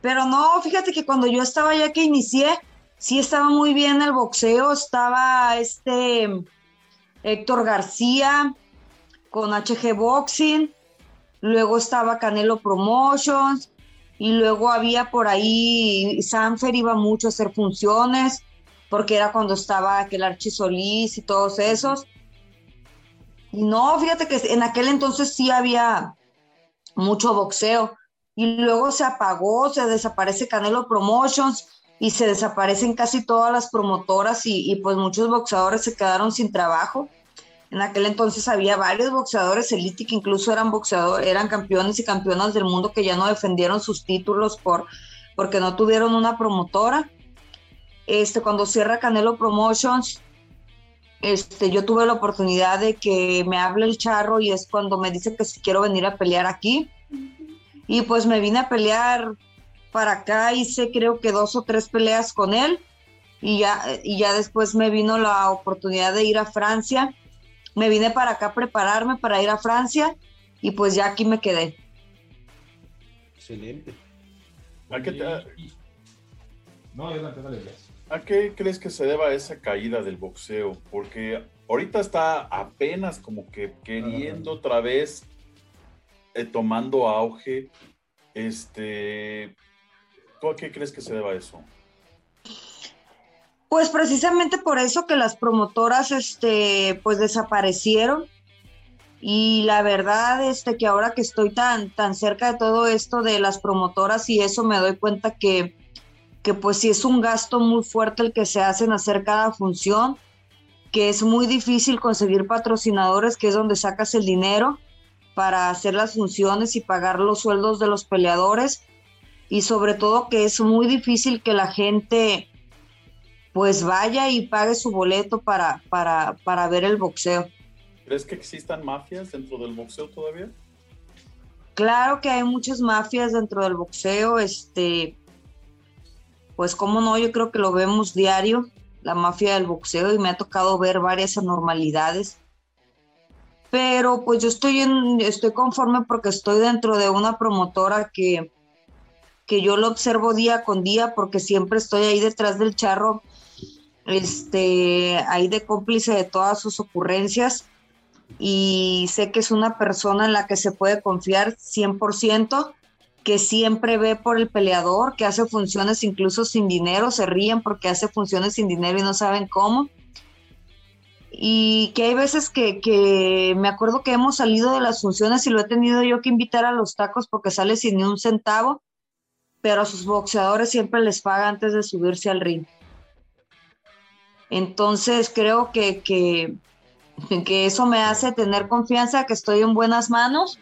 pero no, fíjate que cuando yo estaba ya que inicié, sí estaba muy bien el boxeo, estaba este Héctor García con HG Boxing, luego estaba Canelo Promotions, y luego había por ahí, Sanfer iba mucho a hacer funciones, porque era cuando estaba aquel Archie Solís y todos esos. Y no, fíjate que en aquel entonces sí había mucho boxeo. Y luego se apagó, se desaparece Canelo Promotions y se desaparecen casi todas las promotoras y, y pues muchos boxeadores se quedaron sin trabajo. En aquel entonces había varios boxeadores elite que incluso eran boxeadores, eran campeones y campeonas del mundo que ya no defendieron sus títulos por, porque no tuvieron una promotora. Este, cuando cierra Canelo Promotions, este, yo tuve la oportunidad de que me hable el charro y es cuando me dice que si quiero venir a pelear aquí. Y pues me vine a pelear para acá, hice creo que dos o tres peleas con él y ya, y ya después me vino la oportunidad de ir a Francia me vine para acá a prepararme para ir a Francia y pues ya aquí me quedé. Excelente. ¿A qué, No, adelante, dale, ¿A qué crees que se deba esa caída del boxeo? Porque ahorita está apenas como que queriendo otra vez eh, tomando auge. Este, ¿tú a qué crees que se deba eso? Pues precisamente por eso que las promotoras, este, pues desaparecieron. Y la verdad, este, que ahora que estoy tan, tan cerca de todo esto de las promotoras y eso me doy cuenta que, que pues sí es un gasto muy fuerte el que se hace en hacer cada función, que es muy difícil conseguir patrocinadores, que es donde sacas el dinero para hacer las funciones y pagar los sueldos de los peleadores. Y sobre todo que es muy difícil que la gente pues vaya y pague su boleto para, para, para ver el boxeo. ¿Crees que existan mafias dentro del boxeo todavía? Claro que hay muchas mafias dentro del boxeo, este, pues cómo no, yo creo que lo vemos diario, la mafia del boxeo, y me ha tocado ver varias anormalidades. Pero pues yo estoy, en, estoy conforme porque estoy dentro de una promotora que, que yo lo observo día con día porque siempre estoy ahí detrás del charro este, ahí de cómplice de todas sus ocurrencias y sé que es una persona en la que se puede confiar 100%, que siempre ve por el peleador, que hace funciones incluso sin dinero, se ríen porque hace funciones sin dinero y no saben cómo. Y que hay veces que, que me acuerdo que hemos salido de las funciones y lo he tenido yo que invitar a los tacos porque sale sin ni un centavo, pero a sus boxeadores siempre les paga antes de subirse al ring. Entonces creo que, que, eso me hace tener confianza, que estoy en buenas manos.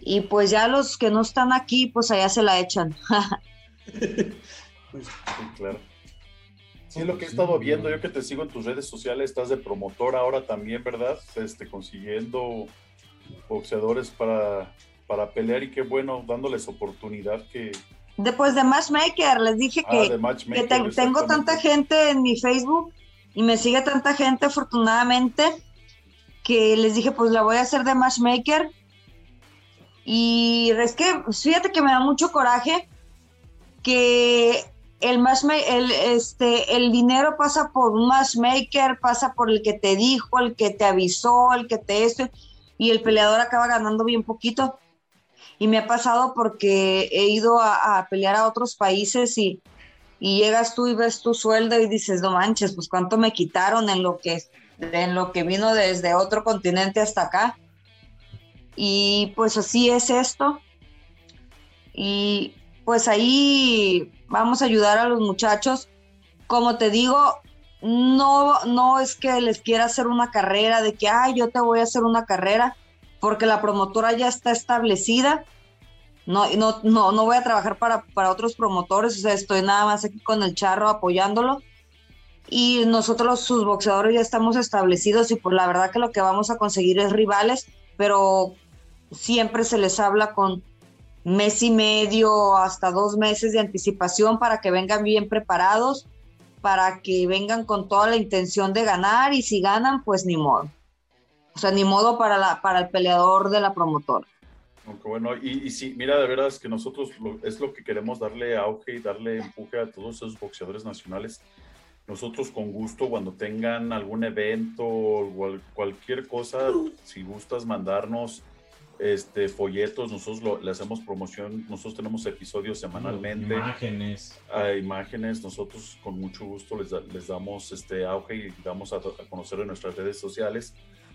Y pues ya los que no están aquí, pues allá se la echan. Pues, claro. Sí, es lo que he estado viendo, yo que te sigo en tus redes sociales, estás de promotor ahora también, ¿verdad? Este, consiguiendo boxeadores para, para pelear y qué bueno, dándoles oportunidad que, Después de Matchmaker, les dije que, ah, tengo tanta gente en mi Facebook y me sigue tanta gente afortunadamente que les dije pues la voy a hacer de Matchmaker. Y es que fíjate que me da mucho coraje que el, el, este, el dinero pasa por un matchmaker, pasa por el que te dijo, el que te avisó, el que te esto, y el peleador acaba ganando bien poquito y me ha pasado porque he ido a, pelear a otros países y, llegas tú y ves tu sueldo y dices, no manches, pues cuánto me quitaron en lo que, en lo que vino desde otro continente hasta acá. Y pues así es esto. Y pues ahí vamos a ayudar a los muchachos. Como te digo, no, no es que les quiera hacer una carrera de que, ay, yo te voy a hacer una carrera, porque la promotora ya está establecida no, no, no, no voy a trabajar para, para otros promotores, o sea, estoy nada más aquí con el charro apoyándolo. Y nosotros, sus boxeadores, ya estamos establecidos y por la verdad que lo que vamos a conseguir es rivales, pero siempre se les habla con mes y medio, hasta dos meses de anticipación para que vengan bien preparados, para que vengan con toda la intención de ganar y si ganan, pues ni modo. O sea, ni modo para, la, para el peleador de la promotora. Aunque bueno, y, y, sí, mira, de verdad es que nosotros es lo que queremos darle auge y darle empuje a todos esos boxeadores nacionales. Nosotros con gusto, cuando tengan algún evento o cualquier cosa, si gustas mandarnos este, folletos, nosotros le hacemos promoción, nosotros tenemos episodios semanalmente. Imágenes. A imágenes, nosotros con mucho gusto les, les damos este auge y damos a, a, conocer en nuestras redes sociales,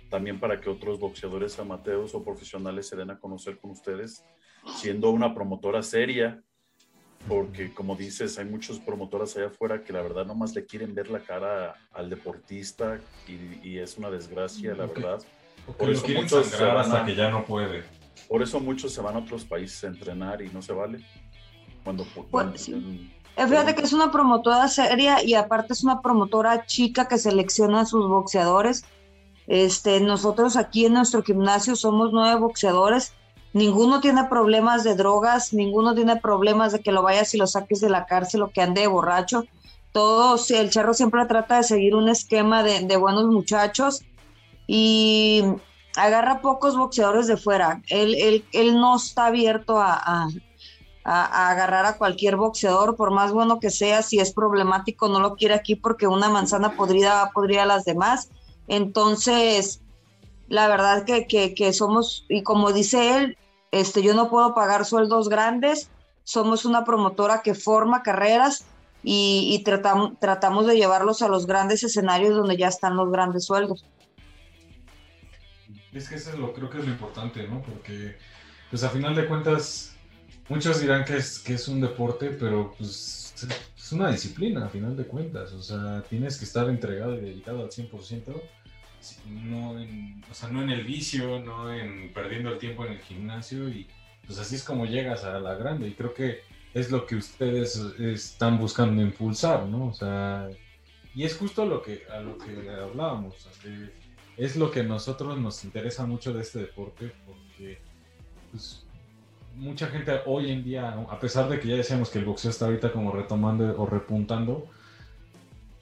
también para que otros boxeadores amateurs o profesionales se den a conocer con ustedes, siendo una promotora seria, porque como dices, hay muchos promotoras allá afuera que la verdad nomás le quieren ver la cara al deportista y, y, es una desgracia, la Okay. verdad. Por eso muchos se van hasta a, que ya no puede. Por eso muchos se van a otros países a entrenar y no se vale. Cuando, Pues, cuando sí. en- Fíjate que es una promotora seria y aparte es una promotora chica que selecciona a sus boxeadores. Este, nosotros aquí en nuestro gimnasio somos nueve boxeadores. Ninguno tiene problemas de drogas, ninguno tiene problemas de que lo vayas y lo saques de la cárcel o que ande de borracho. Todos, el charro siempre trata de seguir un esquema de, de buenos muchachos y agarra pocos boxeadores de fuera. Él, él, él no está abierto a, a, a, agarrar a cualquier boxeador, por más bueno que sea, si es problemático, no lo quiere aquí porque una manzana podrida va a podrir a las demás. Entonces, la verdad que, que, somos, y como dice él, este, yo no puedo pagar sueldos grandes, somos una promotora que forma carreras y, tratamos de llevarlos a los grandes escenarios donde ya están los grandes sueldos. Es que eso es lo, creo que es lo importante, ¿no? Porque, pues a final de cuentas, muchos dirán que es, que es un deporte, pero pues es una disciplina, a final de cuentas. O sea, tienes que estar entregado y dedicado al 100%, no en, o sea, no en el vicio, no en perdiendo el tiempo en el gimnasio y pues así es como llegas a la grande y creo que es lo que ustedes están buscando impulsar, ¿no? O sea, y es justo lo que, a lo que hablábamos, que es lo que a nosotros nos interesa mucho de este deporte porque pues, mucha gente hoy en día, a pesar de que ya decíamos que el boxeo está ahorita como retomando o repuntando,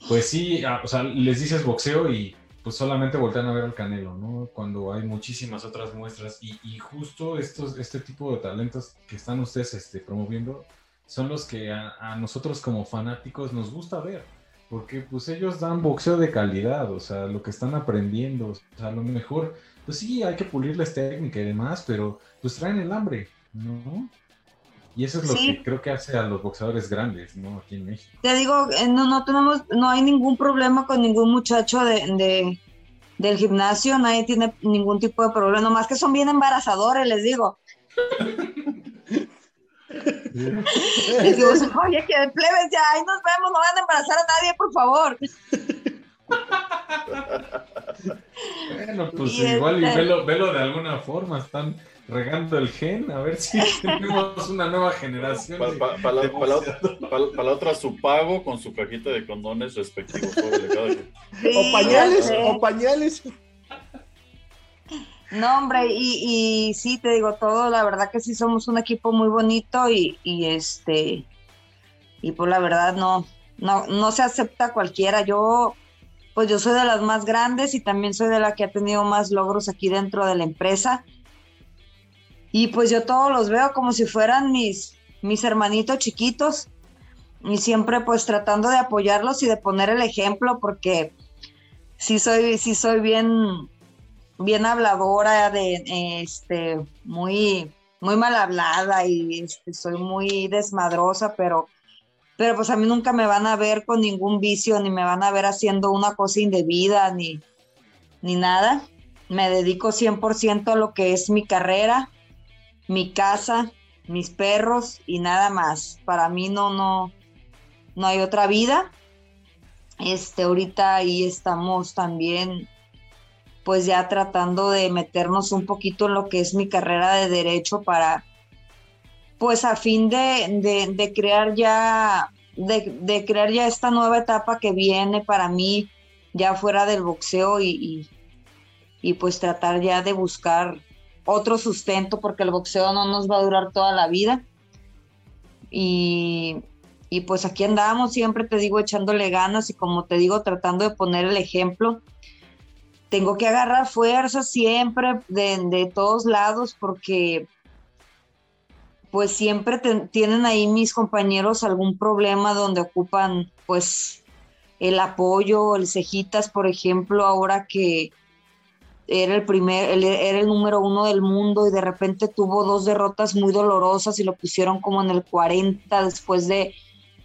pues sí, o sea, les dices boxeo y pues solamente voltean a ver al Canelo, ¿no? Cuando hay muchísimas otras muestras y, justo estos, este tipo de talentos que están ustedes este, promoviendo son los que a, nosotros como fanáticos nos gusta ver, porque pues ellos dan boxeo de calidad, o sea, lo que están aprendiendo, o sea, a lo mejor, pues sí, hay que pulirles técnica y demás, pero pues traen el hambre, ¿no? Y eso es lo sí. que creo que hace a los boxeadores grandes, ¿no? Aquí en México. Te digo, eh, no, no tenemos, no hay ningún problema con ningún muchacho de, de, del gimnasio, nadie tiene ningún tipo de problema, nomás que son bien embarazadores, les digo. oye, que de plebes ya, ahí nos vemos, no van a embarazar a nadie, por favor. bueno, pues y igual este... y velo, velo de alguna forma, están regando el gen, a ver si tenemos una nueva generación. Para pa, pa, la, pa la, otra, pa, la, otra, su pago con su cajita de condones respectivos. Sí, o pañales, o pañales. No, hombre, y, sí, te digo todo, la verdad que sí somos un equipo muy bonito y, y este, y pues la verdad no, no, no se acepta cualquiera. Yo, pues yo soy de las más grandes y también soy de la que ha tenido más logros aquí dentro de la empresa. Y pues yo todos los veo como si fueran mis, mis hermanitos chiquitos y siempre pues tratando de apoyarlos y de poner el ejemplo porque sí soy, sí soy bien, bien habladora, de, este, muy, muy mal hablada y este, soy muy desmadrosa, pero, pero pues a mí nunca me van a ver con ningún vicio, ni me van a ver haciendo una cosa indebida, ni, ni nada. Me dedico 100% a lo que es mi carrera mi casa, mis perros y nada más. Para mí no, no, no hay otra vida. Este, ahorita ahí estamos también, pues ya tratando de meternos un poquito en lo que es mi carrera de derecho para, pues a fin de, de, crear ya, de, crear ya esta nueva etapa que viene para mí, ya fuera del boxeo y, y, y pues tratar ya de buscar otro sustento porque el boxeo no nos va a durar toda la vida. Y, y, pues aquí andamos siempre, te digo, echándole ganas y como te digo, tratando de poner el ejemplo. Tengo que agarrar fuerza siempre de, todos lados porque pues siempre tienen ahí mis compañeros algún problema donde ocupan pues el apoyo, el cejitas, por ejemplo, ahora que, era el primer, era el número uno del mundo y de repente tuvo dos derrotas muy dolorosas y lo pusieron como en el 40 después de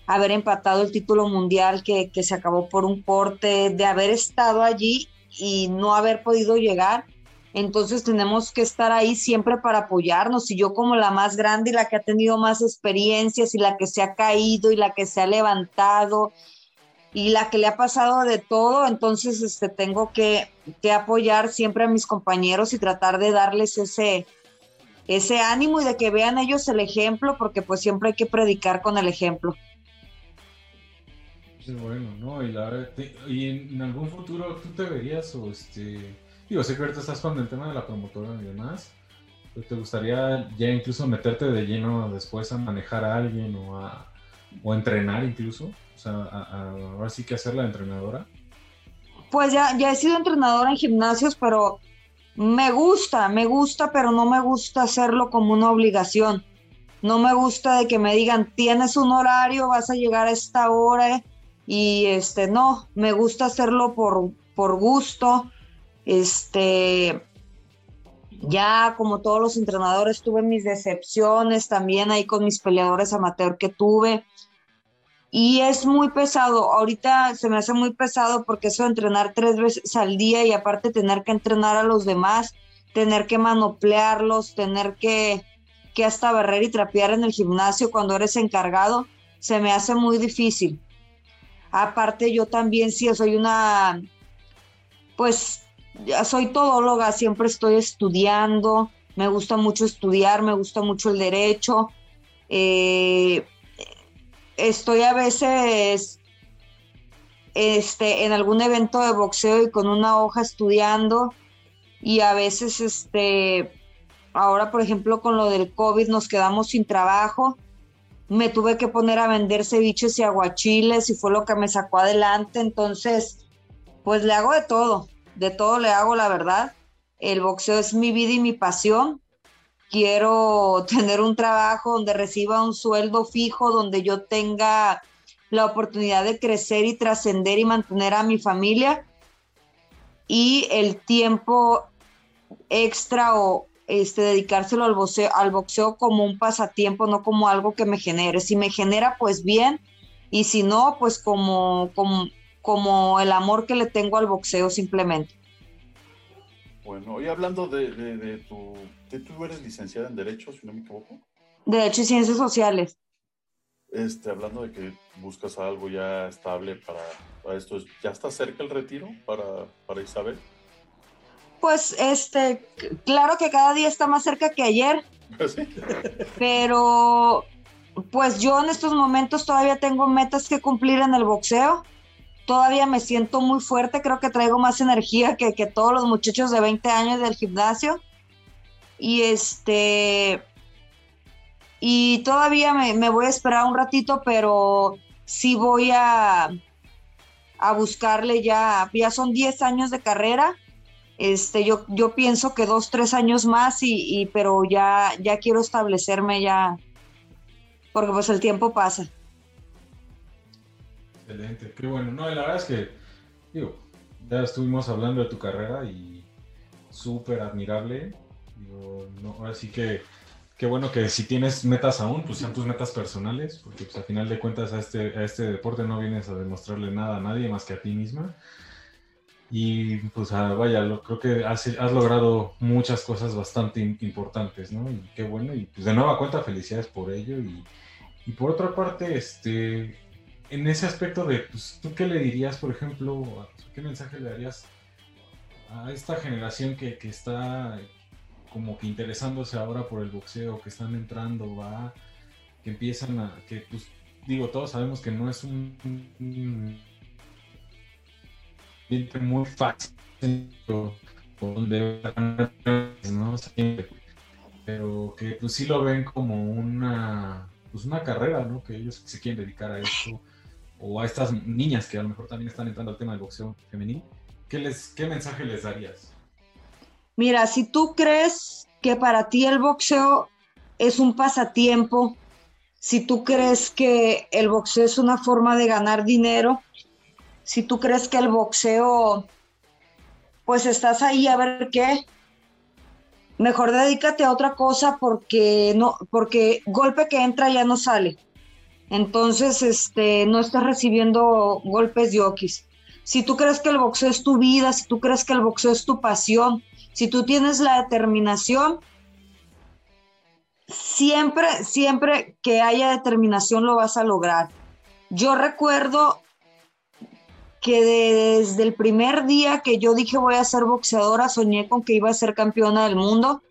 haber empatado el título mundial que, que se acabó por un corte, de haber estado allí y no haber podido llegar. Entonces tenemos que estar ahí siempre para apoyarnos. Y yo como la más grande y la que ha tenido más experiencias y la que se ha caído y la que se ha levantado y la que le ha pasado de todo, entonces este, tengo que, que apoyar siempre a mis compañeros y tratar de darles ese, ese ánimo y de que vean ellos el ejemplo, porque pues siempre hay que predicar con el ejemplo. Sí, bueno, ¿no? Y, la y en, algún futuro tú te verías o este... Digo, sé que ahorita estás con el tema de la promotora y demás, pero te gustaría ya incluso meterte de lleno después a manejar a alguien o a o entrenar incluso, o sea, ahora sí que hacer la entrenadora. Pues ya, ya he sido entrenadora en gimnasios, pero me gusta, me gusta, pero no me gusta hacerlo como una obligación. No me gusta de que me digan, tienes un horario, vas a llegar a esta hora. Y este, no, me gusta hacerlo por, por gusto. Este, ya como todos los entrenadores tuve mis decepciones también ahí con mis peleadores amateur que tuve. Y es muy pesado, ahorita se me hace muy pesado porque eso de entrenar tres veces al día y aparte tener que entrenar a los demás, tener que manoplearlos, tener que, que hasta barrer y trapear en el gimnasio cuando eres encargado, se me hace muy difícil. Aparte yo también sí soy una, pues soy todóloga, siempre estoy estudiando, me gusta mucho estudiar, me gusta mucho el derecho. Eh, estoy a veces este, en algún evento de boxeo y con una hoja estudiando y a veces este, ahora por ejemplo con lo del COVID nos quedamos sin trabajo. Me tuve que poner a vender ceviches y aguachiles y fue lo que me sacó adelante. Entonces, pues le hago de todo, de todo le hago la verdad. El boxeo es mi vida y mi pasión quiero tener un trabajo donde reciba un sueldo fijo, donde yo tenga la oportunidad de crecer y trascender y mantener a mi familia y el tiempo extra o este, dedicárselo al boxeo, al boxeo como un pasatiempo, no como algo que me genere. Si me genera, pues bien, y si no, pues como, como, como el amor que le tengo al boxeo simplemente. Bueno, y hablando de, de tu tú eres licenciada en Derecho, si no me equivoco. Derecho y Ciencias Sociales. Este, hablando de que buscas algo ya estable para, esto, ¿ya está cerca el retiro para, para Isabel? Pues, este, claro que cada día está más cerca que ayer. ¿Sí? Pero, pues yo en estos momentos todavía tengo metas que cumplir en el boxeo. Todavía me siento muy fuerte, creo que traigo más energía que, que todos los muchachos de 20 años del gimnasio. Y este. Y todavía me, voy a esperar un ratito, pero sí voy a, a buscarle ya. Ya son 10 años de carrera. Este, yo, yo pienso que dos, tres años más, y, pero ya, ya quiero establecerme ya. Porque pues el tiempo pasa. Excelente, qué bueno. No, la verdad es que, digo, ya estuvimos hablando de tu carrera y súper admirable no, ahora sí que qué bueno que si tienes metas aún, pues sean tus metas personales, porque pues al final de cuentas a este, a este deporte no vienes a demostrarle nada a nadie más que a ti misma. Y pues ah, vaya, lo, creo que has, logrado muchas cosas bastante importantes, ¿no? Y qué bueno, y pues de nueva cuenta felicidades por ello. Y, y por otra parte, este, en ese aspecto de, pues, ¿tú qué le dirías, por ejemplo, qué mensaje le darías a esta generación que, que está como que interesándose ahora por el boxeo, que están entrando, va, que empiezan a, que pues digo, todos sabemos que no es un, muy fácil, donde ¿no? pero que pues sí lo ven como una, pues una carrera, ¿no? Que ellos se quieren dedicar a esto, o a estas niñas que a lo mejor también están entrando al tema del boxeo femenil, ¿qué, les, qué mensaje les darías? Mira, si tú crees que para ti el boxeo es un pasatiempo, si tú crees que el boxeo es una forma de ganar dinero, si tú crees que el boxeo pues estás ahí a ver qué. Mejor dedícate a otra cosa porque no, porque golpe que entra ya no sale. Entonces, este, no estás recibiendo golpes de okis. Si tú crees que el boxeo es tu vida, si tú crees que el boxeo es tu pasión, si tú tienes la determinación, siempre, siempre que haya determinación lo vas a lograr. Yo recuerdo que desde el primer día que yo dije voy a ser boxeadora, soñé con que iba a ser campeona del mundo.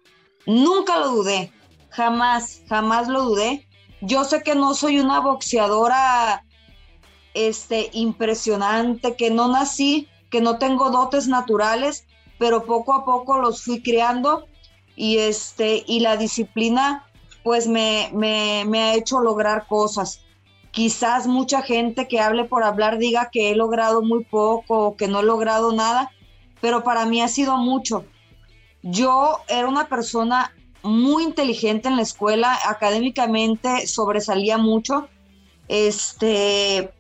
Nunca lo dudé, jamás, jamás lo dudé. Yo sé que no soy una boxeadora este, impresionante, que no nací, que no tengo dotes naturales, pero poco a poco los fui creando y, este, y la disciplina pues me, me, me ha hecho lograr cosas. Quizás mucha gente que hable por hablar diga que he logrado muy poco o que no he logrado nada, pero para mí ha sido mucho. Yo era una persona muy inteligente en la escuela, académicamente sobresalía mucho. Este,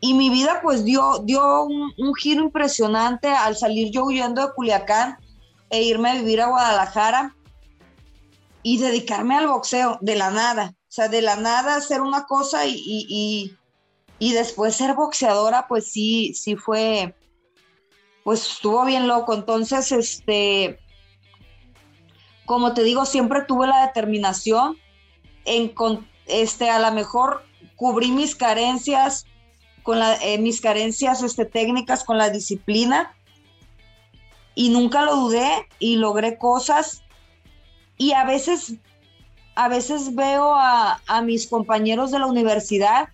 y mi vida pues dio, dio un, un, giro impresionante al salir yo huyendo de Culiacán e irme a vivir a Guadalajara y dedicarme al boxeo de la nada. O sea, de la nada hacer una cosa y, y, y, después ser boxeadora, pues sí, sí fue, pues estuvo bien loco. Entonces, este, como te digo, siempre tuve la determinación en, este, a lo mejor cubrí mis carencias con la, eh, mis carencias este, técnicas con la disciplina y nunca lo dudé y logré cosas y a veces a veces veo a, mis compañeros de la universidad,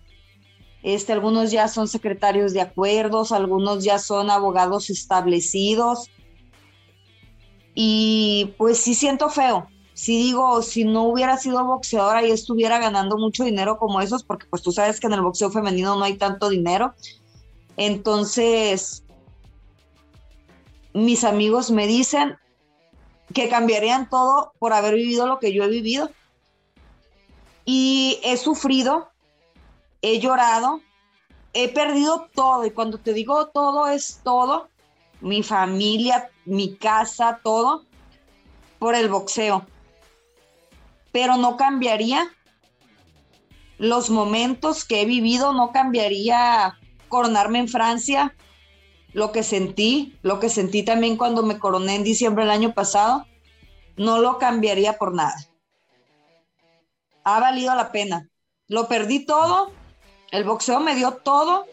este, algunos ya son secretarios de acuerdos, algunos ya son abogados establecidos. Y pues sí siento feo. Si digo, si no hubiera sido boxeadora y estuviera ganando mucho dinero como esos, porque pues tú sabes que en el boxeo femenino no hay tanto dinero. Entonces, mis amigos me dicen que cambiarían todo por haber vivido lo que yo he vivido y he sufrido, he llorado, he perdido todo. Y cuando te digo todo, es todo, mi familia, mi casa, todo, por el boxeo. Pero no cambiaría los momentos que he vivido, no cambiaría coronarme en Francia, lo que sentí, lo que sentí también cuando me coroné en diciembre del año pasado, no lo cambiaría por nada ha valido la pena. Lo perdí todo, el boxeo me dio todo,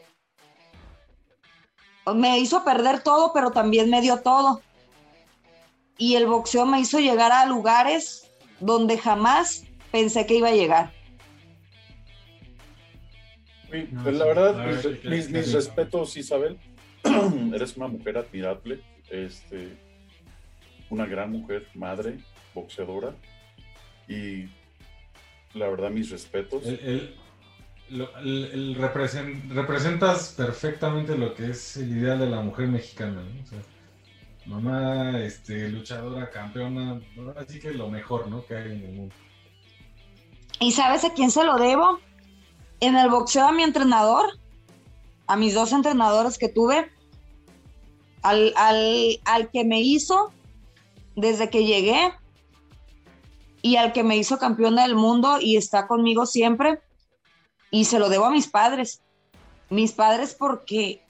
me hizo perder todo, pero también me dio todo. Y el boxeo me hizo llegar a lugares donde jamás pensé que iba a llegar. Pues la verdad, mis, respetos, Isabel. Eres una mujer admirable, este, una gran mujer, madre, boxeadora. Y la verdad, mis respetos. representas perfectamente lo que es el ideal de la mujer mexicana. mamá, este, luchadora, campeona, así que lo mejor ¿no? que hay en el mundo. ¿Y sabes a quién se lo debo? En el boxeo a mi entrenador, a mis dos entrenadores que tuve, al, al, al que me hizo desde que llegué, y al que me hizo campeona del mundo y está conmigo siempre. Y se lo debo a mis padres. Mis padres porque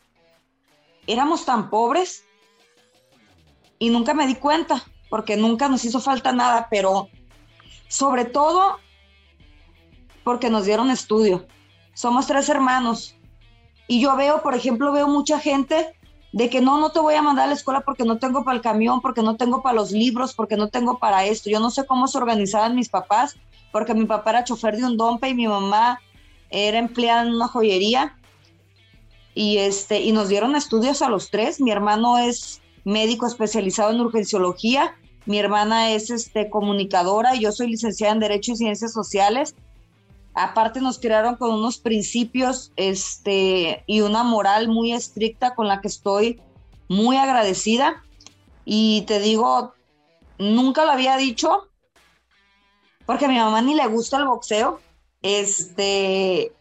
éramos tan pobres y nunca me di cuenta, porque nunca nos hizo falta nada, pero sobre todo porque nos dieron estudio. Somos tres hermanos. Y yo veo, por ejemplo, veo mucha gente de que no, no te voy a mandar a la escuela porque no tengo para el camión, porque no tengo para los libros, porque no tengo para esto. Yo no sé cómo se organizaban mis papás, porque mi papá era chofer de un dompe y mi mamá era empleada en una joyería. Y, este, y nos dieron estudios a los tres. Mi hermano es médico especializado en urgenciología, mi hermana es este, comunicadora yo soy licenciada en Derecho y Ciencias Sociales. Aparte nos crearon con unos principios este, y una moral muy estricta con la que estoy muy agradecida. Y te digo, nunca lo había dicho, porque a mi mamá ni le gusta el boxeo. Este,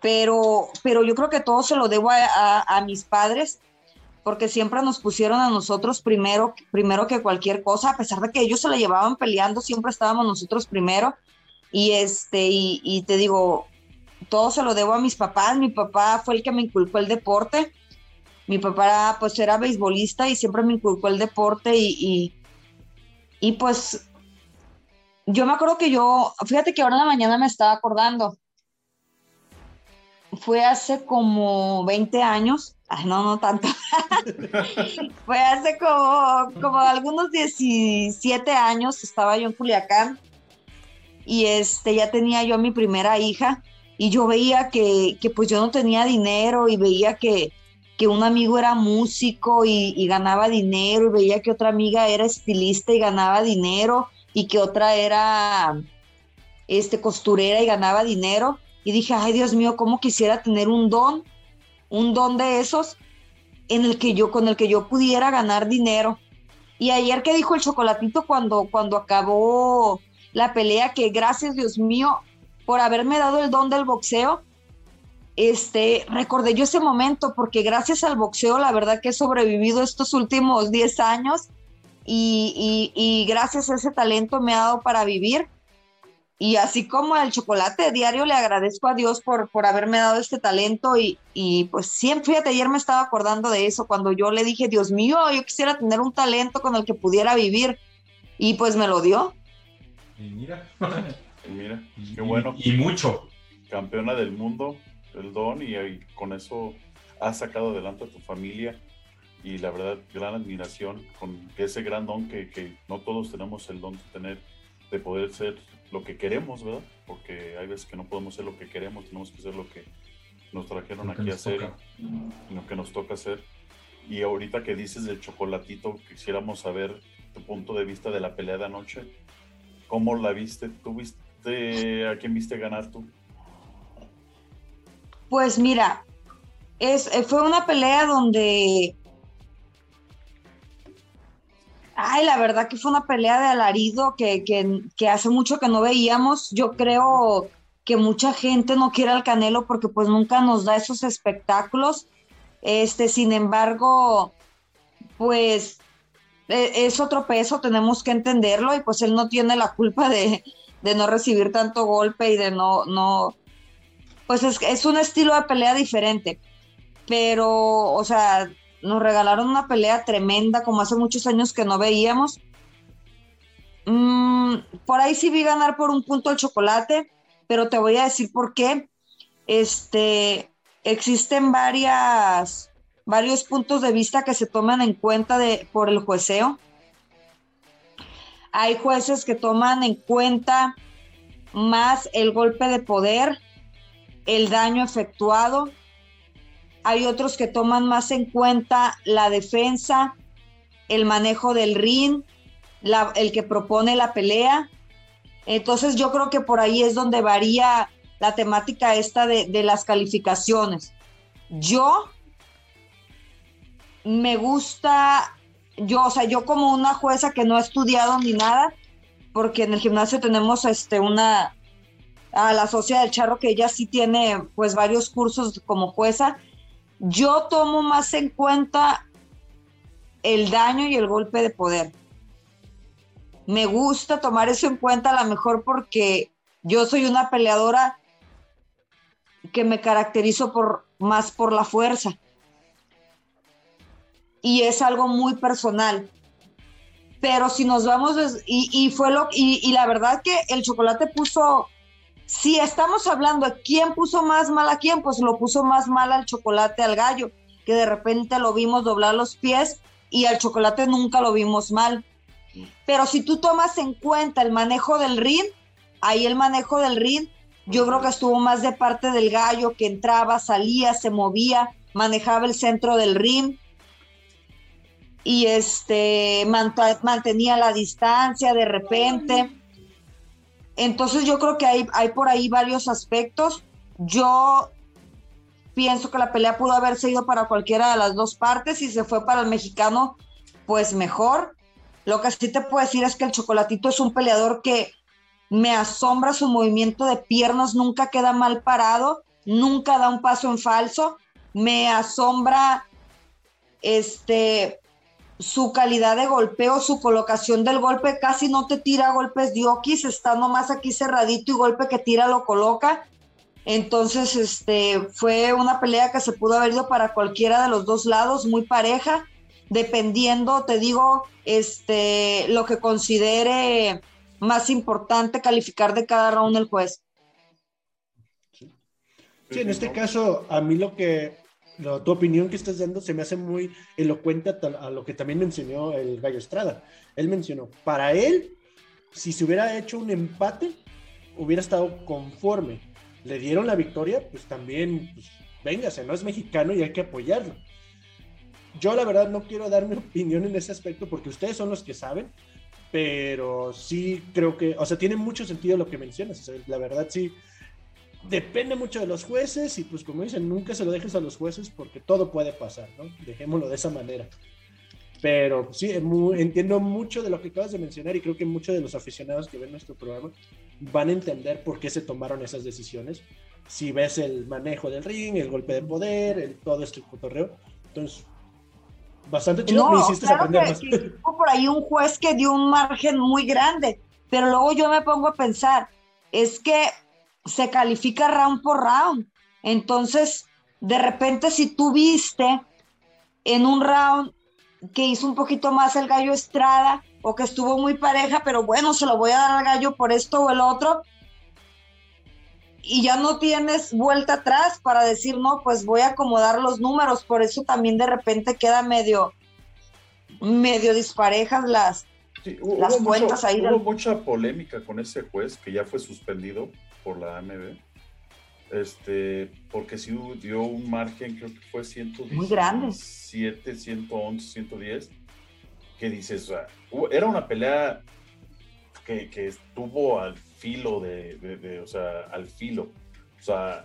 pero, pero yo creo que todo se lo debo a, mis padres, porque siempre nos pusieron a nosotros primero, primero que cualquier cosa, a pesar de que ellos se la llevaban peleando, siempre estábamos nosotros primero. Y este, y, te digo, todo se lo debo a mis papás. Mi papá fue el que me inculcó el deporte. Mi papá pues era beisbolista y siempre me inculcó el deporte y, y, pues yo me acuerdo que yo, fíjate que ahora en la mañana me estaba acordando, fue hace como 20 años, ay, no, no tanto, fue hace como, como algunos 17 años, estaba yo en Culiacán y este, ya tenía yo a mi primera hija y yo veía que, que pues yo no tenía dinero y veía que, que un amigo era músico y, y, ganaba dinero y veía que otra amiga era estilista y ganaba dinero y que otra era este costurera y ganaba dinero y dije, ay Dios mío, cómo quisiera tener un don, un don de esos en el que yo, con el que yo pudiera ganar dinero. Y ayer que dijo el chocolatito cuando, cuando acabó la pelea, que gracias Dios mío por haberme dado el don del boxeo, este, recordé yo ese momento porque gracias al boxeo, la verdad que he sobrevivido estos últimos 10 años y, gracias a ese talento me ha dado para vivir y así como el chocolate diario, le agradezco a Dios por, por haberme dado este talento y, y pues siempre, fíjate, ayer me estaba acordando de eso, cuando yo le dije, Dios mío, yo quisiera tener un talento con el que pudiera vivir y pues me lo dio. Y mira, y mira, qué bueno. Y, mucho. Campeona del mundo, el don y, y con eso has sacado adelante a tu familia y la verdad, gran admiración con ese gran don que, que no todos tenemos el don de tener, de poder ser lo que queremos, ¿verdad? Porque hay veces que no podemos hacer lo que queremos, tenemos que hacer lo que nos trajeron aquí a hacer, lo que nos toca hacer. Y ahorita que dices del chocolatito, quisiéramos saber tu punto de vista de la pelea de anoche. ¿Cómo la viste? ¿Tú viste a quién viste ganar tú? Pues mira, es, fue una pelea donde Ay, la verdad que fue una pelea de alarido que, que, hace mucho que no veíamos. Yo creo que mucha gente no quiere al Canelo porque pues nunca nos da esos espectáculos. Este, sin embargo, pues es otro peso, tenemos que entenderlo y pues él no tiene la culpa de, de no recibir tanto golpe y de no, no, pues es, es un estilo de pelea diferente. Pero, o sea, nos regalaron una pelea tremenda, como hace muchos años que no veíamos. Mm, por ahí sí vi ganar por un punto el chocolate, pero te voy a decir por qué. Este, existen varias, varios puntos de vista que se toman en cuenta por el jueceo. Hay jueces que toman en cuenta más el golpe de poder, el daño efectuado, hay otros que toman más en cuenta la defensa, el manejo del ring, el que propone la pelea. Entonces yo creo que por ahí es donde varía la temática esta de las calificaciones. Yo me gusta, yo, o sea, yo como una jueza que no ha estudiado ni nada, porque en el gimnasio tenemos este una a la socia del charro que ella sí tiene pues varios cursos como jueza yo tomo más en cuenta el daño y el golpe de poder. Me gusta tomar eso en cuenta a lo mejor porque yo soy una peleadora que me caracterizo por más por la fuerza. Y es algo muy personal. Pero si nos vamos, y, fue lo, y, la verdad que el chocolate puso si estamos hablando de quién puso más mal a quién, pues lo puso más mal al chocolate al gallo, que de repente lo vimos doblar los pies y al chocolate nunca lo vimos mal. Pero si tú tomas en cuenta el manejo del ring, ahí el manejo del ring, yo creo que estuvo más de parte del gallo que entraba, salía, se movía, manejaba el centro del ring y este mantenía la distancia de repente entonces yo creo que hay, hay por ahí varios aspectos. Yo pienso que la pelea pudo haberse ido para cualquiera de las dos partes. Si se fue para el mexicano, pues mejor. Lo que sí te puedo decir es que el Chocolatito es un peleador que me asombra su movimiento de piernas, nunca queda mal parado, nunca da un paso en falso. Me asombra este, su calidad de golpeo, su colocación del golpe, casi no te tira golpes diokis, está nomás aquí cerradito y golpe que tira lo coloca. Entonces, este, fue una pelea que se pudo haber ido para cualquiera de los dos lados, muy pareja, dependiendo, te digo, este, lo que considere más importante calificar de cada round el juez. Sí, en este caso, a mí lo que, tu opinión que estás dando se me hace muy elocuente a, lo que también mencionó el Gallo Estrada. Él mencionó, para él, si se hubiera hecho un empate, hubiera estado conforme. Le dieron la victoria, pues también, pues, véngase, no es mexicano y hay que apoyarlo. Yo la verdad no quiero dar mi opinión en ese aspecto porque ustedes son los que saben, pero sí creo que, o sea, tiene mucho sentido lo que mencionas. la verdad sí, depende mucho de los jueces y pues como dicen, nunca se lo dejes a los jueces porque todo puede pasar, ¿no? Dejémoslo de esa manera. Pero sí, entiendo mucho de lo que acabas de mencionar y creo que muchos de los aficionados que ven nuestro programa van a entender por qué se tomaron esas decisiones. Si ves el manejo del ring, el golpe de poder, el, todo este cotorreo. Entonces, bastante chido, me hiciste aprender más. por ahí un juez que dio un margen muy grande, pero luego yo me pongo a pensar, es que se califica round por round. Entonces, de repente, si tú viste en un round que hizo un poquito más el gallo Estrada o que estuvo muy pareja, pero bueno, se lo voy a dar al gallo por esto o el otro, y ya no tienes vuelta atrás para decir, no, pues voy a acomodar los números, por eso también de repente queda medio, medio disparejas las, las cuentas ahí. Hubo mucha polémica con ese juez que ya fue suspendido por la AMB. Este, porque sí dio un margen, creo que fue 117, Muy grande. 111, 110. Que dices, era una pelea que, que estuvo al filo de, o sea, al filo. O sea,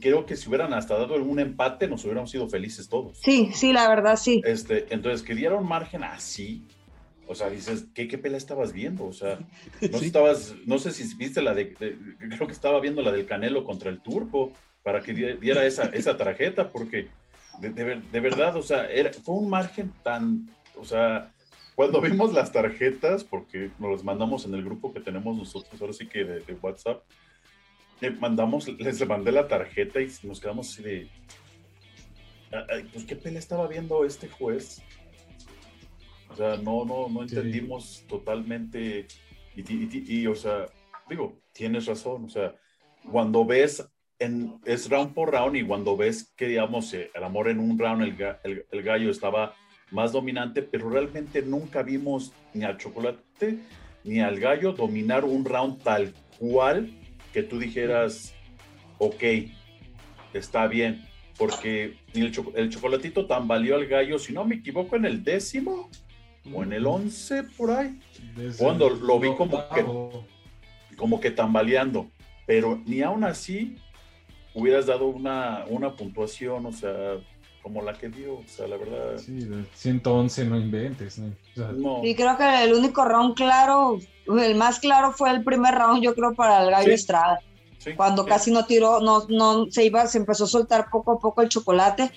creo que si hubieran hasta dado un empate, nos hubiéramos sido felices todos. Sí, sí, la verdad, sí. Este, entonces, que dieron margen así, o sea, dices, ¿qué, qué pelea estabas viendo? O sea, no, estabas, no sé si viste la de, creo que estaba viendo la del Canelo contra el Turco para que diera esa, esa tarjeta, porque de, de, verdad, o sea, era, fue un margen tan, o sea, cuando vimos las tarjetas, porque nos las mandamos en el grupo que tenemos nosotros, ahora sí que de, WhatsApp, le mandamos, les mandé la tarjeta y nos quedamos así de, pues qué pelea estaba viendo este juez o sea, no, no, no entendimos totalmente. Y, o sea, digo, tienes razón. O sea, cuando ves, en, es round por round y cuando ves que, digamos, eh, el amor en un round, el, el, gallo estaba más dominante, pero realmente nunca vimos ni al chocolate ni al gallo dominar un round tal cual que tú dijeras, ok, está bien, porque el, el chocolatito tambaleó al gallo, si no me equivoco, en el décimo o en el 11 por ahí, cuando lo vi como que, como que tambaleando, pero ni aún así hubieras dado una, una puntuación, o sea, como la que dio, o sea, la verdad. Sí, 111 no inventes, ¿no? Y creo que el único round claro, el más claro fue el primer round, yo creo, para el Gallo Estrada. cuando casi no tiró, no, no se iba, se empezó a soltar poco a poco el chocolate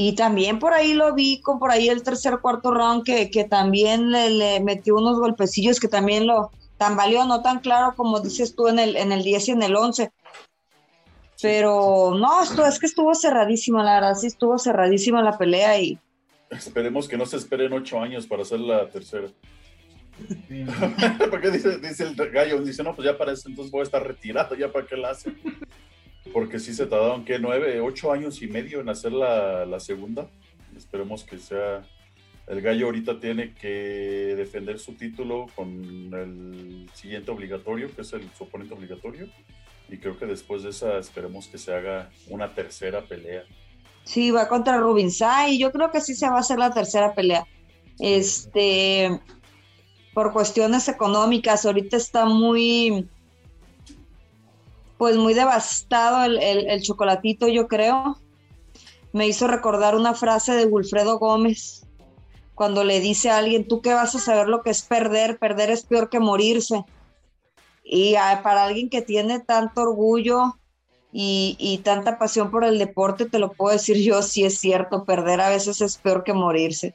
y también por ahí lo vi con por ahí el tercer cuarto round que, que también le, metió unos golpecillos que también lo tambaleó, no tan claro como dices tú en el, en el 10 y en el 11. Pero no, esto es que estuvo cerradísima, la verdad, sí estuvo cerradísima la pelea y... Esperemos que no se esperen ocho años para hacer la tercera. Porque dice, dice el gallo, dice, no, pues ya para eso entonces voy a estar retirado, ya para qué la hace porque sí se tardaron, ¿qué? ¿Nueve, ocho años y medio en hacer la, segunda? Esperemos que sea... El gallo ahorita tiene que defender su título con el siguiente obligatorio, que es el su oponente obligatorio. Y creo que después de esa esperemos que se haga una tercera pelea. Sí, va contra Rubin y yo creo que sí se va a hacer la tercera pelea. Este, por cuestiones económicas, ahorita está muy, pues muy devastado el, chocolatito, yo creo. Me hizo recordar una frase de Wilfredo Gómez, cuando le dice a alguien, tú qué vas a saber lo que es perder, perder es peor que morirse. Y para alguien que tiene tanto orgullo, y, y, tanta pasión por el deporte, te lo puedo decir yo, sí es cierto, perder a veces es peor que morirse.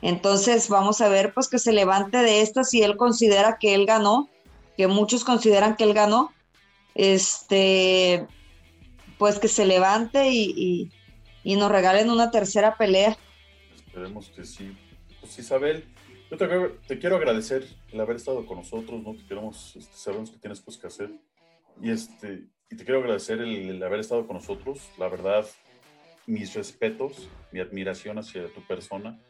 Entonces vamos a ver pues que se levante de esta si él considera que él ganó, que muchos consideran que él ganó, este, pues que se levante y, y, nos regalen una tercera pelea. Esperemos que sí. Pues Isabel, yo te, quiero agradecer el haber estado con nosotros, ¿no? Te queremos, este, sabemos que tienes cosas que hacer. Y, este, y te quiero agradecer el, haber estado con nosotros. La verdad, mis respetos, mi admiración hacia tu persona.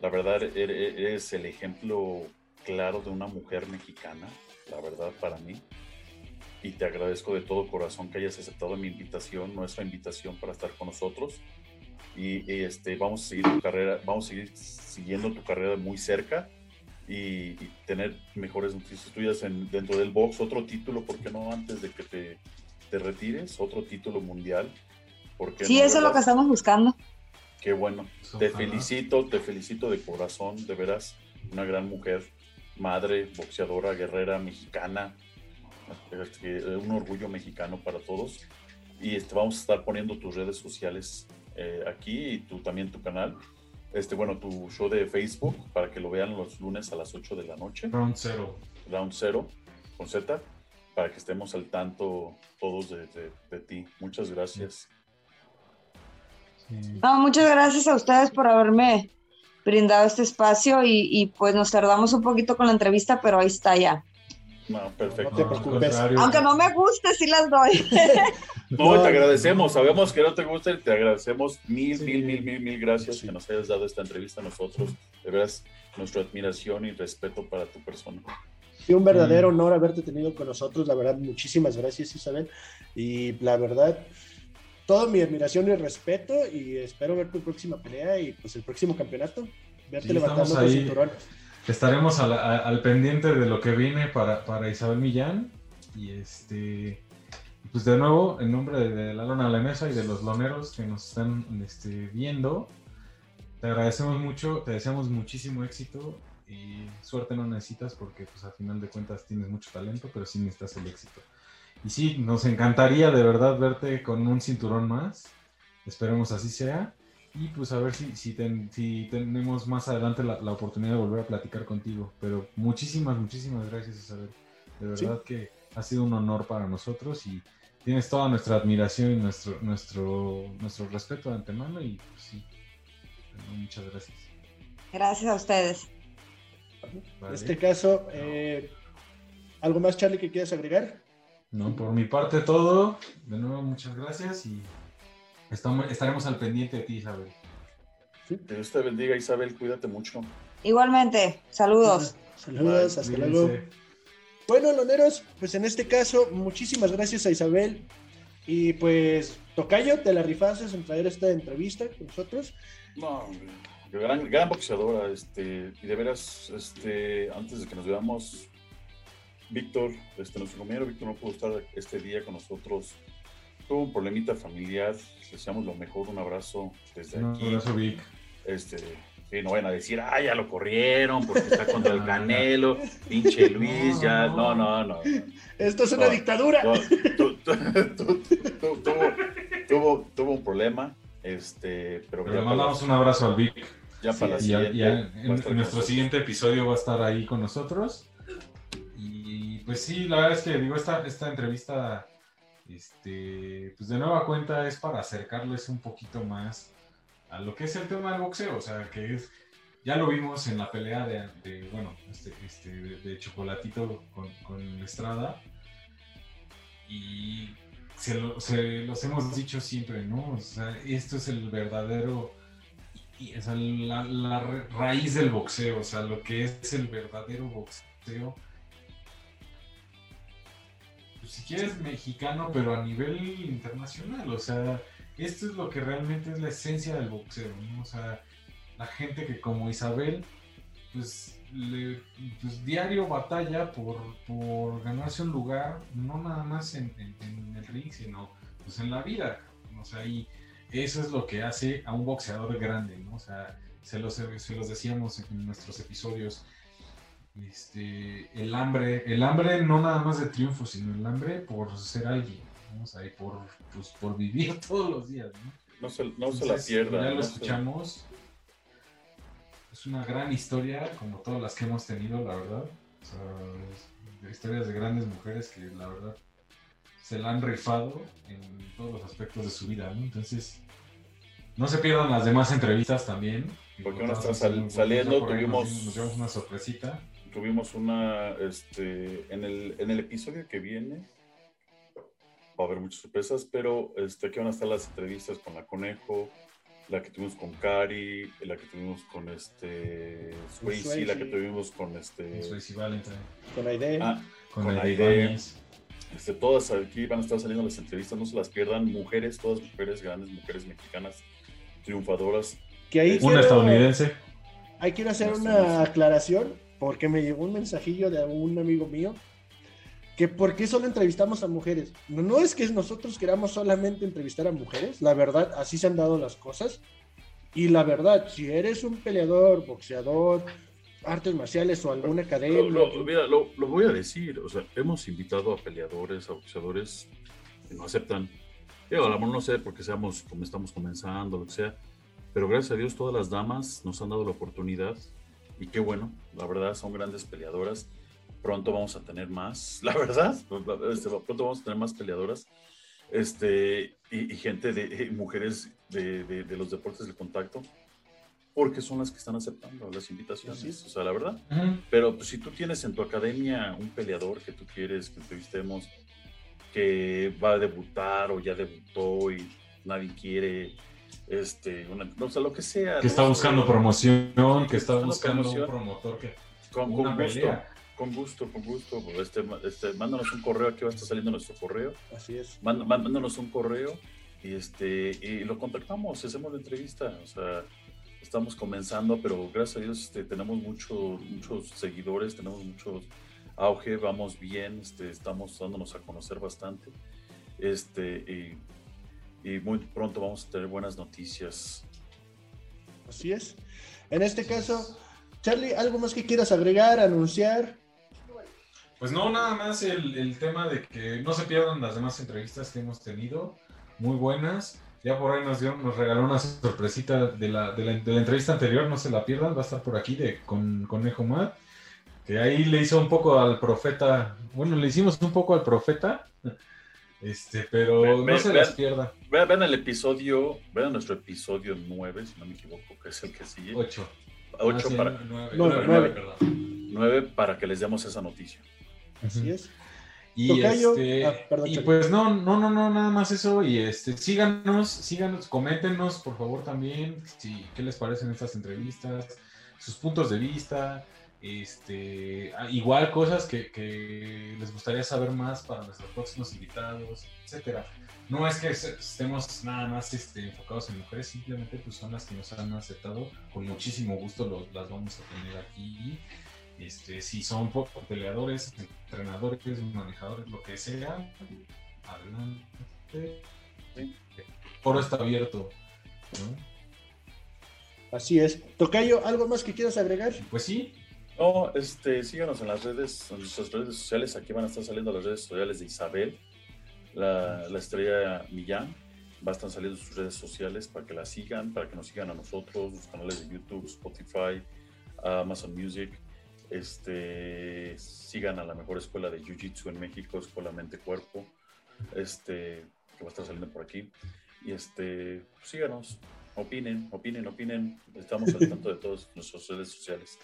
La verdad, eres el ejemplo claro de una mujer mexicana, la verdad, para mí. Y te agradezco de todo corazón que hayas aceptado mi invitación, nuestra invitación para estar con nosotros. Y, este, vamos a seguir tu carrera, vamos a seguir siguiendo tu carrera muy cerca y, tener mejores noticias tuyas en, dentro del box. Otro título, ¿por qué no antes de que te, te retires? Otro título mundial. sí, eso es lo que estamos buscando. Qué bueno. Te felicito, te felicito de corazón, de veras, una gran mujer, madre, boxeadora, guerrera, mexicana, este, un orgullo mexicano para todos. Y este, vamos a estar poniendo tus redes sociales eh, aquí y tú también tu canal. Este, bueno, tu show de Facebook para que lo vean los lunes a las 8 de la noche. Round Zero. Round Zero, con Z, para que estemos al tanto todos de, de ti. Muchas gracias. No, muchas gracias a ustedes por haberme brindado este espacio y, pues nos tardamos un poquito con la entrevista, pero ahí está ya. No, perfecto. No te preocupes. Aunque no me guste, sí las doy. no, te agradecemos. Sabemos que no te gusta y te agradecemos mil, mil, mil, mil, mil gracias que nos hayas dado esta entrevista a nosotros. De veras, nuestra admiración y respeto para tu persona. Sí, un verdadero honor haberte tenido con nosotros. La verdad, muchísimas gracias, Isabel. Y la verdad, toda mi admiración y respeto y espero ver tu próxima pelea y pues el próximo campeonato. Verte levantando tu cinturón. Estaremos al, pendiente de lo que viene para, para, Isabel Millán. Y este, pues de nuevo, en nombre de, la Lona la Mesa y de los loneros que nos están este, viendo, te agradecemos mucho, te deseamos muchísimo éxito y suerte no necesitas porque pues a final de cuentas tienes mucho talento, pero sí necesitas el éxito. Y sí, nos encantaría de verdad verte con un cinturón más. Esperemos así sea. Y pues a ver si, si, tenemos más adelante la, oportunidad de volver a platicar contigo. Pero muchísimas, muchísimas gracias Isabel. De verdad que ha sido un honor para nosotros y tienes toda nuestra admiración y nuestro, nuestro, nuestro respeto de antemano. Y pues sí, muchas gracias. Gracias a ustedes. En este caso, eh, ¿algo más Charlie que quieras agregar? No, por mi parte todo. De nuevo, muchas gracias y estamos, estaremos al pendiente de ti, Isabel. Que Dios te bendiga, Isabel. Cuídate mucho. Igualmente. Saludos. Saludos, hasta luego. Bueno, loneros, pues en este caso, muchísimas gracias a Isabel. Y pues, Tocayo, te la rifaste en traer esta entrevista con nosotros. No, gran, gran boxeadora, este, y de veras, este, antes de que nos veamos, Víctor, este, nuestro compañero Víctor no pudo estar este día con nosotros. Tuvo un problemita familiar. Le deseamos lo mejor. Un abrazo desde aquí. Un abrazo, Vic. Este, no vayan a decir, ah, ya lo corrieron porque está contra el Canelo, pinche Luis, ya, no, no, no. Esto es una dictadura. tuvo, tuvo, un problema, este, pero, le mandamos un abrazo al Vic. Ya para la siguiente. en nuestro siguiente episodio va a estar ahí con nosotros. Pues sí, la verdad es que digo, esta, esta entrevista, este, pues de nueva cuenta es para acercarles un poquito más a lo que es el tema del boxeo, o sea, que es, ya lo vimos en la pelea de, bueno, este, este, de, Chocolatito con, con, Estrada, y se, los hemos dicho siempre, ¿no? O sea, esto es el verdadero, y, o la, la raíz del boxeo, o sea, lo que es el verdadero boxeo si quieres mexicano, pero a nivel internacional. O sea, esto es lo que realmente es la esencia del boxeo, ¿no? O sea, la gente que como Isabel, pues, le, pues diario batalla por, por, ganarse un lugar, no nada más en, el ring, sino pues en la vida. O sea, y eso es lo que hace a un boxeador grande, ¿no? O sea, se los, se los decíamos en nuestros episodios este, el hambre, el hambre no nada más de triunfo, sino el hambre por ser alguien. estamos ahí por, pues, por vivir todos los días, ¿no? No se, no se la pierda. Ya lo no se- escuchamos. Es una gran historia, como todas las que hemos tenido, la verdad. O sea, es- de historias de grandes mujeres que la verdad se la han rifado en todos los aspectos de su vida, ¿no? Entonces, no se pierdan las demás entrevistas también. Porque van a Todas estar han sido sal- muy saliendo, nos tuvimos- dimos- Nos llevamos una sorpresita. Tuvimos una, este, en el, en el episodio que viene, va a haber muchas sorpresas, pero este, aquí van a estar las entrevistas con la Conejo, la que tuvimos con Cari, la que tuvimos con este Swayze, la que tuvimos con este, Con Swayze Valentine, Con la idea. ah, con, con Aide. Este, todas aquí van a estar saliendo las entrevistas, no se las pierdan, mujeres, todas mujeres, grandes mujeres mexicanas, triunfadoras. que ahí Una quiero- estadounidense. Ahí quiero hacer Una una aclaración porque me llegó un mensajillo de un amigo mío que por qué solo entrevistamos a mujeres. No, no es que nosotros queramos solamente entrevistar a mujeres, la verdad, así se han dado las cosas. Y la verdad, si eres un peleador, boxeador, artes marciales o alguna academia, Lo, lo- mira, lo, lo voy a decir, o sea, hemos invitado a peleadores, a boxeadores que no aceptan. Digo, a lo mejor no sé porque seamos, como estamos comenzando, lo que sea, pero gracias a Dios todas las damas nos han dado la oportunidad y qué bueno, la verdad son grandes peleadoras. Pronto vamos a tener más, la verdad, este, pronto vamos a tener más peleadoras este, y, y gente de y mujeres de, de- de los deportes del contacto, porque son las que están aceptando las invitaciones. Es. O sea, la verdad, Ujú. pero pues, si tú tienes en tu academia un peleador que tú quieres que entrevistemos, que va a debutar o ya debutó y nadie quiere, este, una, o sea, lo que sea. Que ¿no? está buscando promoción, que está Buscando un promotor que Con, gusto, pelea. con gusto, con gusto. Este, este, mándanos un correo, aquí va a estar saliendo nuestro correo. así es. Mánd- Mándanos un correo y, este, y lo contactamos, hacemos la entrevista. O sea, estamos comenzando, pero gracias a Dios este, tenemos mucho, muchos seguidores, tenemos muchos auge, vamos bien, este, estamos dándonos a conocer bastante. Este, y, y muy pronto vamos a tener buenas noticias. Así es. En este caso, Charlie, ¿algo más que quieras agregar, anunciar? Pues no, nada más el, el tema de que no se pierdan las demás entrevistas que hemos tenido, muy buenas. Ya por ahí nos, dio, nos regaló una sorpresita de la, de, la, de la entrevista anterior, no se la pierdan, va a estar por aquí de, con Conejo Matt, que ahí le hizo un poco al profeta, bueno, le hicimos un poco al profeta, este, pero Ve- no ve- se vean- las pierda. Vean, vean el episodio, vean nuestro episodio 9, si no me equivoco, que es el que sigue. Ocho. 8 Ah, sí, para, nueve, Nueve, nueve, nueve. perdón. 9 para que les demos esa noticia. Así es. Y, este, ah, perdón, y pues no, no, no, no, nada más eso. Y este, síganos, síganos, coméntenos, por favor, también, si, qué les parecen estas entrevistas, sus puntos de vista, este, ah, igual cosas que, que les gustaría saber más para nuestros próximos invitados, etcétera. No es que estemos nada más este, enfocados en mujeres, simplemente pues son las que nos han aceptado. Con muchísimo gusto los- las vamos a tener aquí. Este, si son peleadores, entrenadores, manejadores, lo que sea, adelante. Sí. Foro está abierto. ¿no? Así es. Tocayo, ¿algo más que quieras agregar? Pues sí, No, este, síganos en las redes, en nuestras redes sociales. Aquí van a estar saliendo las redes sociales de Isabel, la, la estrella Millán. Va a estar saliendo sus redes sociales para que la sigan, para que nos sigan a nosotros, los canales de YouTube, Spotify, Amazon Music. Este, sigan a la mejor escuela de Jiu Jitsu en México, Escuela Mente Cuerpo, este, que va a estar saliendo por aquí. Y este, síganos, opinen, opinen, opinen. Estamos al tanto de todas nuestras redes sociales.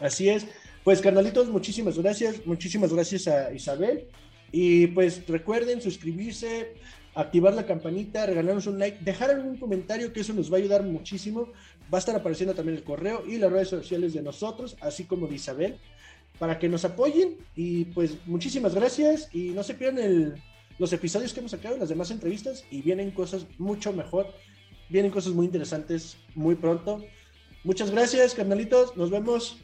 Así es. Pues carnalitos, muchísimas gracias. Muchísimas gracias a Isabel. Y pues recuerden suscribirse, activar la campanita, regalarnos un like, dejar algún comentario que eso nos va a ayudar muchísimo. Va a estar apareciendo también el correo y las redes sociales de nosotros, así como de Isabel, para que nos apoyen. Y pues muchísimas gracias y no se pierdan los episodios que hemos sacado, las demás entrevistas y vienen cosas mucho mejor. Vienen cosas muy interesantes muy pronto. Muchas gracias, carnalitos. Nos vemos.